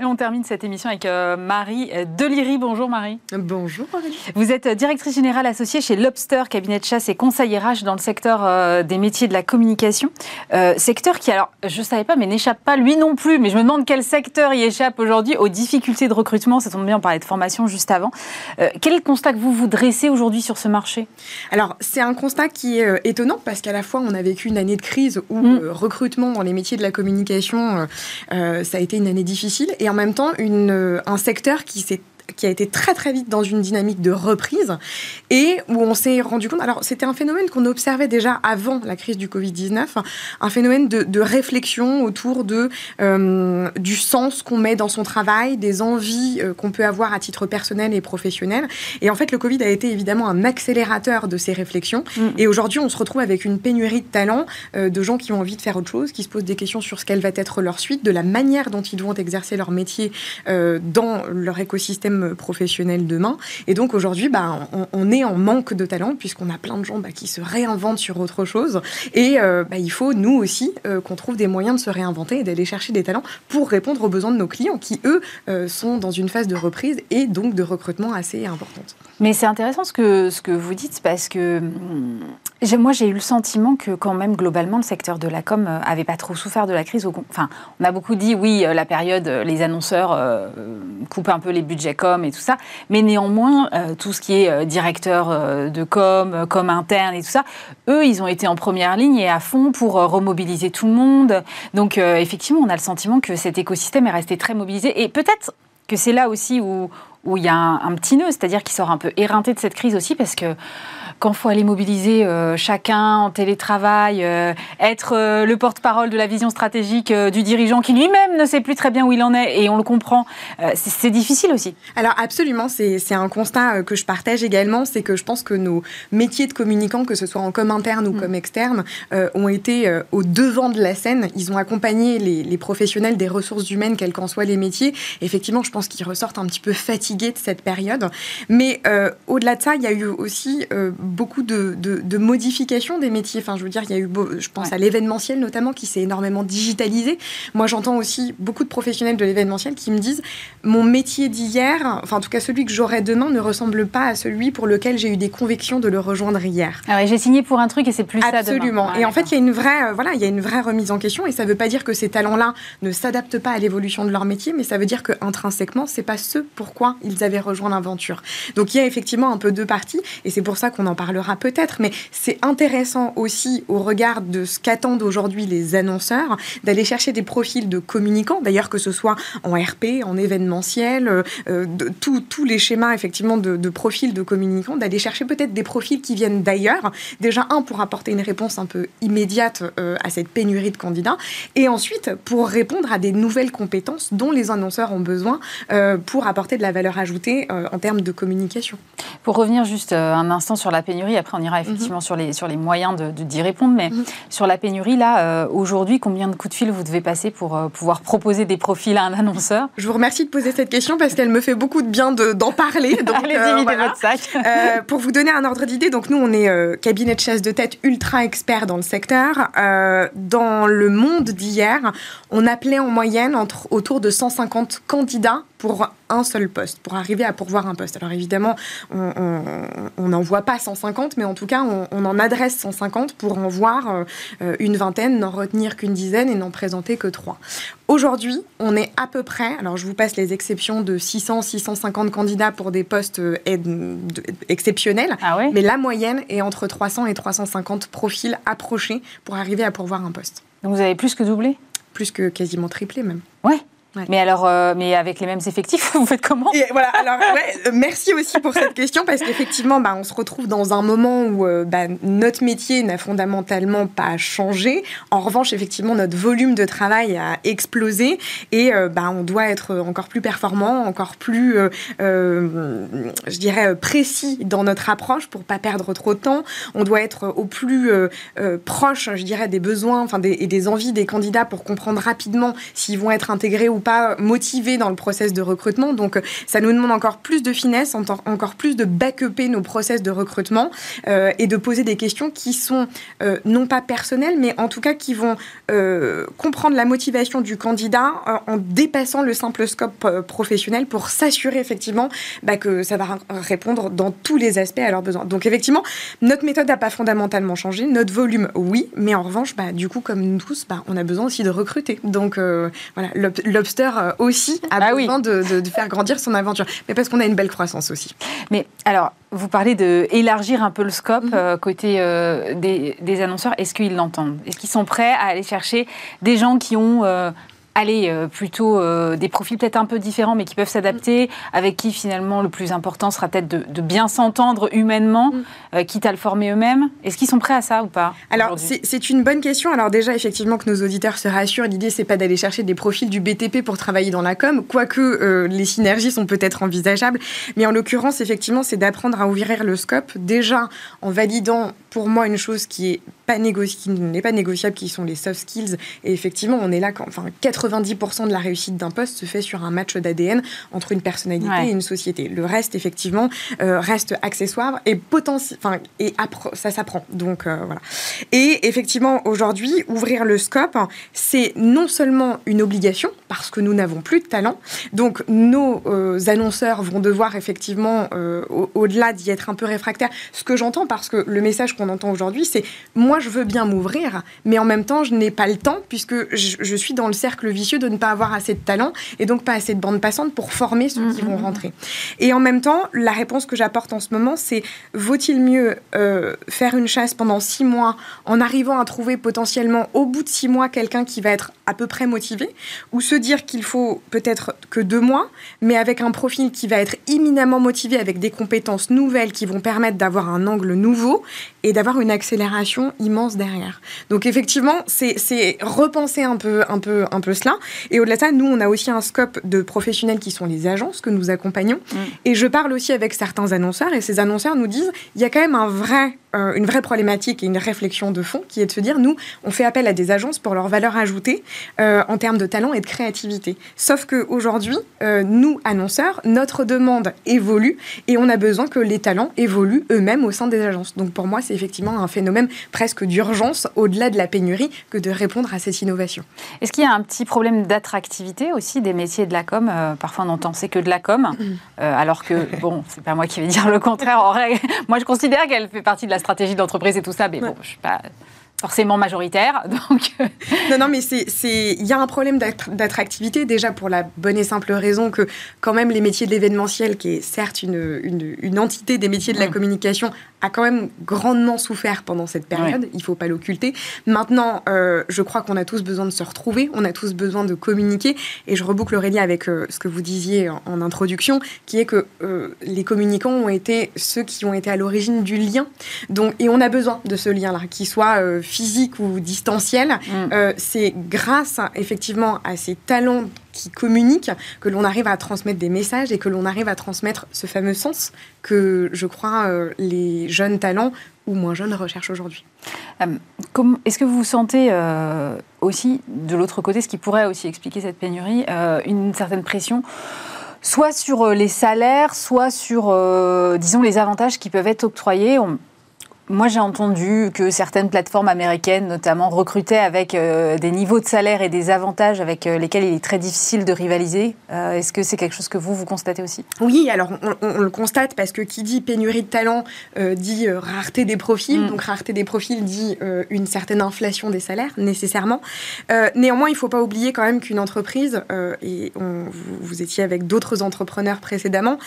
Speaker 1: Et on termine cette émission avec euh, Marie Deliry. Bonjour Marie.
Speaker 5: Bonjour Marie.
Speaker 1: Vous êtes directrice générale associée chez Lobster, cabinet de chasse et conseil RH dans le secteur euh, des métiers de la communication. Euh, secteur qui, alors, je ne savais pas, mais n'échappe pas lui non plus. Mais je me demande quel secteur y échappe aujourd'hui aux difficultés de recrutement. Ça tombe bien, on parlait de formation juste avant. quel est le constat que vous vous dressez aujourd'hui sur ce marché?
Speaker 5: Alors, c'est un constat qui est étonnant parce qu'à la fois, on a vécu une année de crise où mm. recrutement dans les métiers de la communication, ça a été une année difficile. Et en même temps euh, un secteur qui s'est qui a été très très vite dans une dynamique de reprise et où on s'est rendu compte, alors c'était un phénomène qu'on observait déjà avant la crise du Covid-19, un phénomène de, de réflexion autour de, euh, du sens qu'on met dans son travail, des envies euh, qu'on peut avoir à titre personnel et professionnel. Et en fait, le Covid a été évidemment un accélérateur de ces réflexions. Mm. Et aujourd'hui, on se retrouve avec une pénurie de talents, euh, de gens qui ont envie de faire autre chose, qui se posent des questions sur ce qu'elle va être leur suite, de la manière dont ils vont exercer leur métier dans leur écosystème professionnels demain. Et donc aujourd'hui, bah, on, est en manque de talent puisqu'on a plein de gens bah, qui se réinventent sur autre chose. Et euh, bah, il faut, nous aussi, euh, qu'on trouve des moyens de se réinventer et d'aller chercher des talents pour répondre aux besoins de nos clients qui, eux, euh, sont dans une phase de reprise et donc de recrutement assez importante.
Speaker 1: Mais c'est intéressant ce que, ce que vous dites parce que hum, moi, j'ai eu le sentiment que quand même, globalement, le secteur de la com euh, avait pas trop souffert de la crise. Enfin, on a beaucoup dit, oui, euh, la période, euh, les annonceurs coupent un peu les budgets com et tout ça. Mais néanmoins, tout ce qui est directeur de com, com interne et tout ça, eux, ils ont été en première ligne et à fond pour remobiliser tout le monde. Donc, effectivement, on a le sentiment que cet écosystème est resté très mobilisé. Et peut-être que c'est là aussi où, il y a un, un petit nœud, c'est-à-dire qu'il sort un peu éreinté de cette crise aussi, parce que quand il faut aller mobiliser euh, chacun en télétravail, euh, être euh, le porte-parole de la vision stratégique du dirigeant qui lui-même ne sait plus très bien où il en est, et on le comprend, c'est difficile aussi.
Speaker 5: Alors absolument, c'est un constat que je partage également, c'est que je pense que nos métiers de communicants, que ce soit en com interne ou mm. comme externe, ont été au devant de la scène. Ils ont accompagné les, les professionnels des ressources humaines, quels qu'en soient les métiers. Effectivement, je pense qu'ils ressortent un petit peu fatigués de cette période. Mais au-delà de ça, il y a eu aussi beaucoup de, de, modifications des métiers. Enfin, je veux dire, il y a eu, je pense à l'événementiel notamment, qui s'est énormément digitalisé. Moi, j'entends aussi beaucoup de professionnels de l'événementiel qui me disent mon métier d'hier, enfin, en tout cas, celui que j'aurai demain, ne ressemble pas à celui pour lequel j'ai eu des convictions de le rejoindre hier.
Speaker 1: Ah ouais, j'ai signé pour un truc et c'est plus
Speaker 5: Absolument.
Speaker 1: ça Absolument.
Speaker 5: et en fait, il y a une vraie, euh, voilà, il y a une vraie remise en question et ça ne veut pas dire que ces talents-là ne s'adaptent pas à l'évolution de leur métier, mais ça veut dire que intrinsèquement, c'est pas ce pourquoi ils avaient rejoint l'aventure. Donc, il y a effectivement un peu deux parties et c'est pour ça qu'on en parlera peut-être, mais c'est intéressant aussi au regard de ce qu'attendent aujourd'hui les annonceurs, d'aller chercher des profils de communicants, d'ailleurs que ce soit en RP, en événementiel, euh, euh, tous les schémas effectivement de, profils de communicants, d'aller chercher peut-être des profils qui viennent d'ailleurs, déjà un pour apporter une réponse un peu immédiate euh, à cette pénurie de candidats, et ensuite pour répondre à des nouvelles compétences dont les annonceurs ont besoin pour apporter de la valeur ajoutée en termes de communication.
Speaker 1: Pour revenir juste un instant sur la pénurie, après, on ira effectivement mhm. sur, les, sur les moyens de, d'y répondre. Mais mhm. sur la pénurie, là, euh, aujourd'hui, combien de coups de fil vous devez passer pour euh, pouvoir proposer des profils à un annonceur?
Speaker 5: Je vous remercie de poser cette question parce qu'elle me fait beaucoup de bien d'en parler.
Speaker 1: Donc, Allez-y, euh, votre sac.
Speaker 5: pour vous donner un ordre d'idée, donc nous, on est cabinet de chasse de tête ultra expert dans le secteur. dans le monde d'hier, on appelait en moyenne entre, autour de 150 candidats pour un seul poste, pour arriver à pourvoir un poste. Alors évidemment, on n'en voit pas 150, mais en tout cas, on, en adresse 150 pour en voir euh, une vingtaine, n'en retenir qu'une dizaine et n'en présenter que trois. Aujourd'hui, on est à peu près, alors je vous passe les exceptions de 600, 650 candidats pour des postes euh, exceptionnels,
Speaker 1: ah
Speaker 5: mais la moyenne est entre 300 et 350 profils approchés pour arriver à pourvoir un poste.
Speaker 1: Donc vous avez plus que doublé?
Speaker 5: Plus que quasiment triplé même.
Speaker 1: Ouais. Mais alors, euh, mais avec les mêmes effectifs, vous faites comment?
Speaker 5: Et voilà. Alors, ouais, merci aussi pour cette question parce qu'effectivement, bah, on se retrouve dans un moment où euh, bah, notre métier n'a fondamentalement pas changé. En revanche, effectivement, notre volume de travail a explosé et euh, bah, on doit être encore plus performant, encore plus, je dirais, précis dans notre approche pour pas perdre trop de temps. On doit être au plus proche, je dirais, des besoins, enfin, des, et des envies des candidats pour comprendre rapidement s'ils vont être intégrés ou pas pas motivés dans le process de recrutement. Donc, ça nous demande encore plus de finesse, encore plus de backuper nos process de recrutement euh, et de poser des questions qui sont euh, non pas personnelles, mais en tout cas qui vont euh, comprendre la motivation du candidat en dépassant le simple scope professionnel pour s'assurer effectivement bah, que ça va répondre dans tous les aspects à leurs besoins. Donc, effectivement, notre méthode n'a pas fondamentalement changé. Notre volume, oui, mais en revanche, bah, du coup, comme nous tous, bah, on a besoin aussi de recruter. Donc, voilà, l'obstacle euh, aussi a ah besoin de, faire grandir son aventure. Mais parce qu'on a une belle croissance aussi.
Speaker 1: Mais alors, vous parlez d'élargir un peu le scope mhm. euh, côté euh, des, des, annonceurs. Est-ce qu'ils l'entendent? Est-ce qu'ils sont prêts à aller chercher des gens qui ont aller euh, plutôt euh, des profils peut-être un peu différents, mais qui peuvent s'adapter, avec qui finalement le plus important sera peut-être de, bien s'entendre humainement, mm. euh, quitte à le former eux-mêmes. Est-ce qu'ils sont prêts à ça ou pas
Speaker 5: Alors c'est une bonne question. Alors déjà effectivement que nos auditeurs se rassurent, l'idée c'est pas d'aller chercher des profils du BTP pour travailler dans la com, quoique les synergies sont peut-être envisageables, mais en l'occurrence effectivement c'est d'apprendre à ouvrir le scope déjà en validant pour moi une chose qui est pas qui n'est pas négociable, qui sont les soft skills. Et effectivement, on est là quand, enfin, 90% de la réussite d'un poste se fait sur un match d'ADN entre une personnalité et une société. Le reste, effectivement, euh, reste accessoire et potentiel, enfin, et ça s'apprend. Donc euh, voilà. Et effectivement, aujourd'hui, ouvrir le scope, c'est non seulement une obligation parce que nous n'avons plus de talent. Donc nos euh, annonceurs vont devoir effectivement, au-delà d'y être un peu réfractaires, ce que j'entends parce que le message qu'on entend aujourd'hui, c'est moi je veux bien m'ouvrir, mais en même temps je n'ai pas le temps puisque je, suis dans le cercle vicieux de ne pas avoir assez de talent et donc pas assez de bandes passantes pour former ceux qui vont mm-hmm. rentrer. Et en même temps, la réponse que j'apporte en ce moment, c'est vaut-il mieux euh, faire une chasse pendant six mois en arrivant à trouver potentiellement au bout de six mois quelqu'un qui va être à peu près motivé, ou se dire qu'il faut peut-être que deux mois, mais avec un profil qui va être imminemment motivé, avec des compétences nouvelles qui vont permettre d'avoir un angle nouveau et d'avoir une accélération immense derrière. Donc effectivement, c'est repenser un peu, un, peu, un peu cela. Et au-delà de ça, nous, on a aussi un scope de professionnels qui sont les agences que nous accompagnons. Mm. Et je parle aussi avec certains annonceurs, et ces annonceurs nous disent, il y a quand même un vrai euh, une vraie problématique et une réflexion de fond qui est de se dire, nous, on fait appel à des agences pour leur valeur ajoutée euh, en termes de talent et de créativité. Sauf qu'aujourd'hui, euh, nous, annonceurs, notre demande évolue et on a besoin que les talents évoluent eux-mêmes au sein des agences. Donc pour moi, c'est effectivement un phénomène presque d'urgence au-delà de la pénurie que de répondre à cette innovation.
Speaker 1: Est-ce qu'il y a un petit problème d'attractivité aussi des métiers de la com? Parfois on entend c'est que de la com, alors que, bon, c'est pas moi qui vais dire le contraire en règle. Moi je considère qu'elle fait partie de la stratégie d'entreprise et tout ça, mais bon, je suis pas forcément majoritaire. Donc... Euh.
Speaker 5: Non, non, mais il y a un problème d'attractivité déjà pour la bonne et simple raison que quand même les métiers de l'événementiel, qui est certes une, une, une, entité des métiers de la mm. communication, a quand même grandement souffert pendant cette période, il faut pas l'occulter. Maintenant, euh, je crois qu'on a tous besoin de se retrouver, on a tous besoin de communiquer, et je reboucle Aurélie avec euh, ce que vous disiez en, introduction, qui est que les communicants ont été ceux qui ont été à l'origine du lien, donc, et on a besoin de ce lien-là, qui soit physique ou distanciel, mm. euh, c'est grâce effectivement à ces talents qui communiquent que l'on arrive à transmettre des messages et que l'on arrive à transmettre ce fameux sens que je crois euh, les jeunes talents ou moins jeunes recherchent aujourd'hui.
Speaker 1: Euh, est-ce que vous sentez aussi, de l'autre côté, ce qui pourrait aussi expliquer cette pénurie, une certaine pression soit sur les salaires, soit sur, disons, les avantages qui peuvent être octroyés? Moi, j'ai entendu que certaines plateformes américaines, notamment, recrutaient avec euh, des niveaux de salaire et des avantages avec euh, lesquels il est très difficile de rivaliser. Euh, est-ce que c'est quelque chose que vous, vous constatez aussi?
Speaker 5: Oui, alors on, le constate parce que qui dit pénurie de talent dit rareté des profils. Mm. Donc, rareté des profils dit une certaine inflation des salaires, nécessairement. néanmoins, il ne faut pas oublier quand même qu'une entreprise, et vous, étiez avec d'autres entrepreneurs précédemment,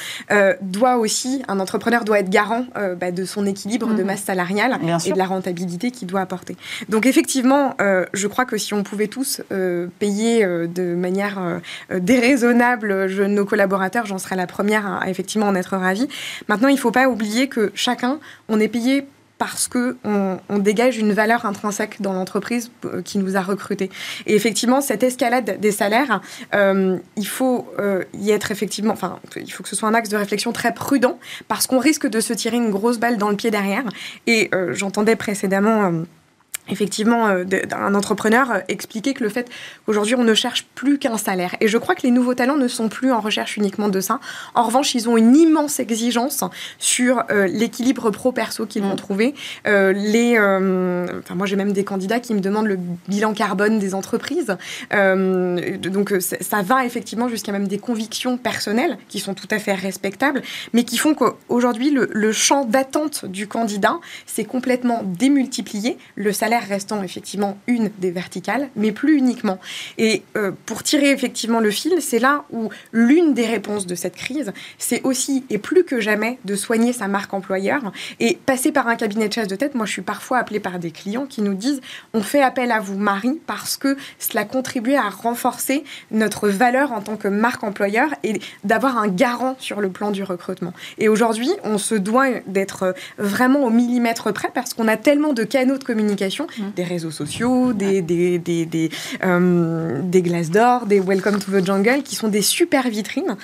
Speaker 5: doit aussi, un entrepreneur doit être garant bah, de son équilibre de mm. masse salariale et de la rentabilité qu'il doit apporter. Donc effectivement, euh, je crois que si on pouvait tous euh, payer euh, de manière déraisonnable nos collaborateurs, j'en serais la première à, effectivement en être ravie. Maintenant, il ne faut pas oublier que chacun, on est payé parce que on, dégage une valeur intrinsèque dans l'entreprise qui nous a recrutés. Et effectivement, cette escalade des salaires, il faut y être effectivement, enfin, il faut que ce soit un axe de réflexion très prudent parce qu'on risque de se tirer une grosse balle dans le pied derrière. Et j'entendais précédemment effectivement euh, d'un entrepreneur euh, expliquer que le fait qu'aujourd'hui on ne cherche plus qu'un salaire. Et je crois que les nouveaux talents ne sont plus en recherche uniquement de ça. En revanche, ils ont une immense exigence sur euh, l'équilibre pro-perso qu'ils vont mm. trouver. les, enfin, moi j'ai même des candidats qui me demandent le bilan carbone des entreprises. donc ça va effectivement jusqu'à même des convictions personnelles qui sont tout à fait respectables, mais qui font qu'aujourd'hui le, le champ d'attente du candidat s'est complètement démultiplié. Le salaire restant effectivement une des verticales, mais plus uniquement. Et euh, pour tirer effectivement le fil, c'est là où l'une des réponses de cette crise, c'est aussi et plus que jamais de soigner sa marque employeur et passer par un cabinet de chasse de tête. Moi, je suis parfois appelée par des clients qui nous disent on fait appel à vous, Marie, parce que cela contribue à renforcer notre valeur en tant que marque employeur et d'avoir un garant sur le plan du recrutement. Et aujourd'hui, on se doit d'être vraiment au millimètre près parce qu'on a tellement de canaux de communication. Des réseaux sociaux, des, des, des, des, des glaces d'or, des Welcome to the Jungle, qui sont des super vitrines,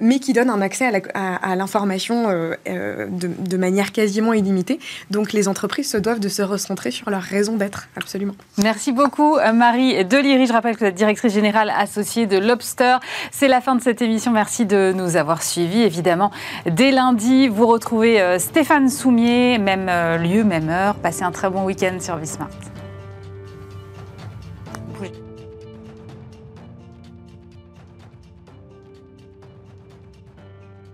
Speaker 5: mais qui donnent un accès à l'information de, de manière quasiment illimitée. Donc les entreprises se doivent de se recentrer sur leur raison d'être, absolument.
Speaker 1: Merci beaucoup Marie Deliri. Je rappelle que vous êtes directrice générale associée de Lobster. C'est la fin de cette émission. Merci de nous avoir suivis. Évidemment, dès lundi, vous retrouvez euh, Stéphane Soumier, même euh, lieu, même heure. Passez un très bon week-end sur Smart.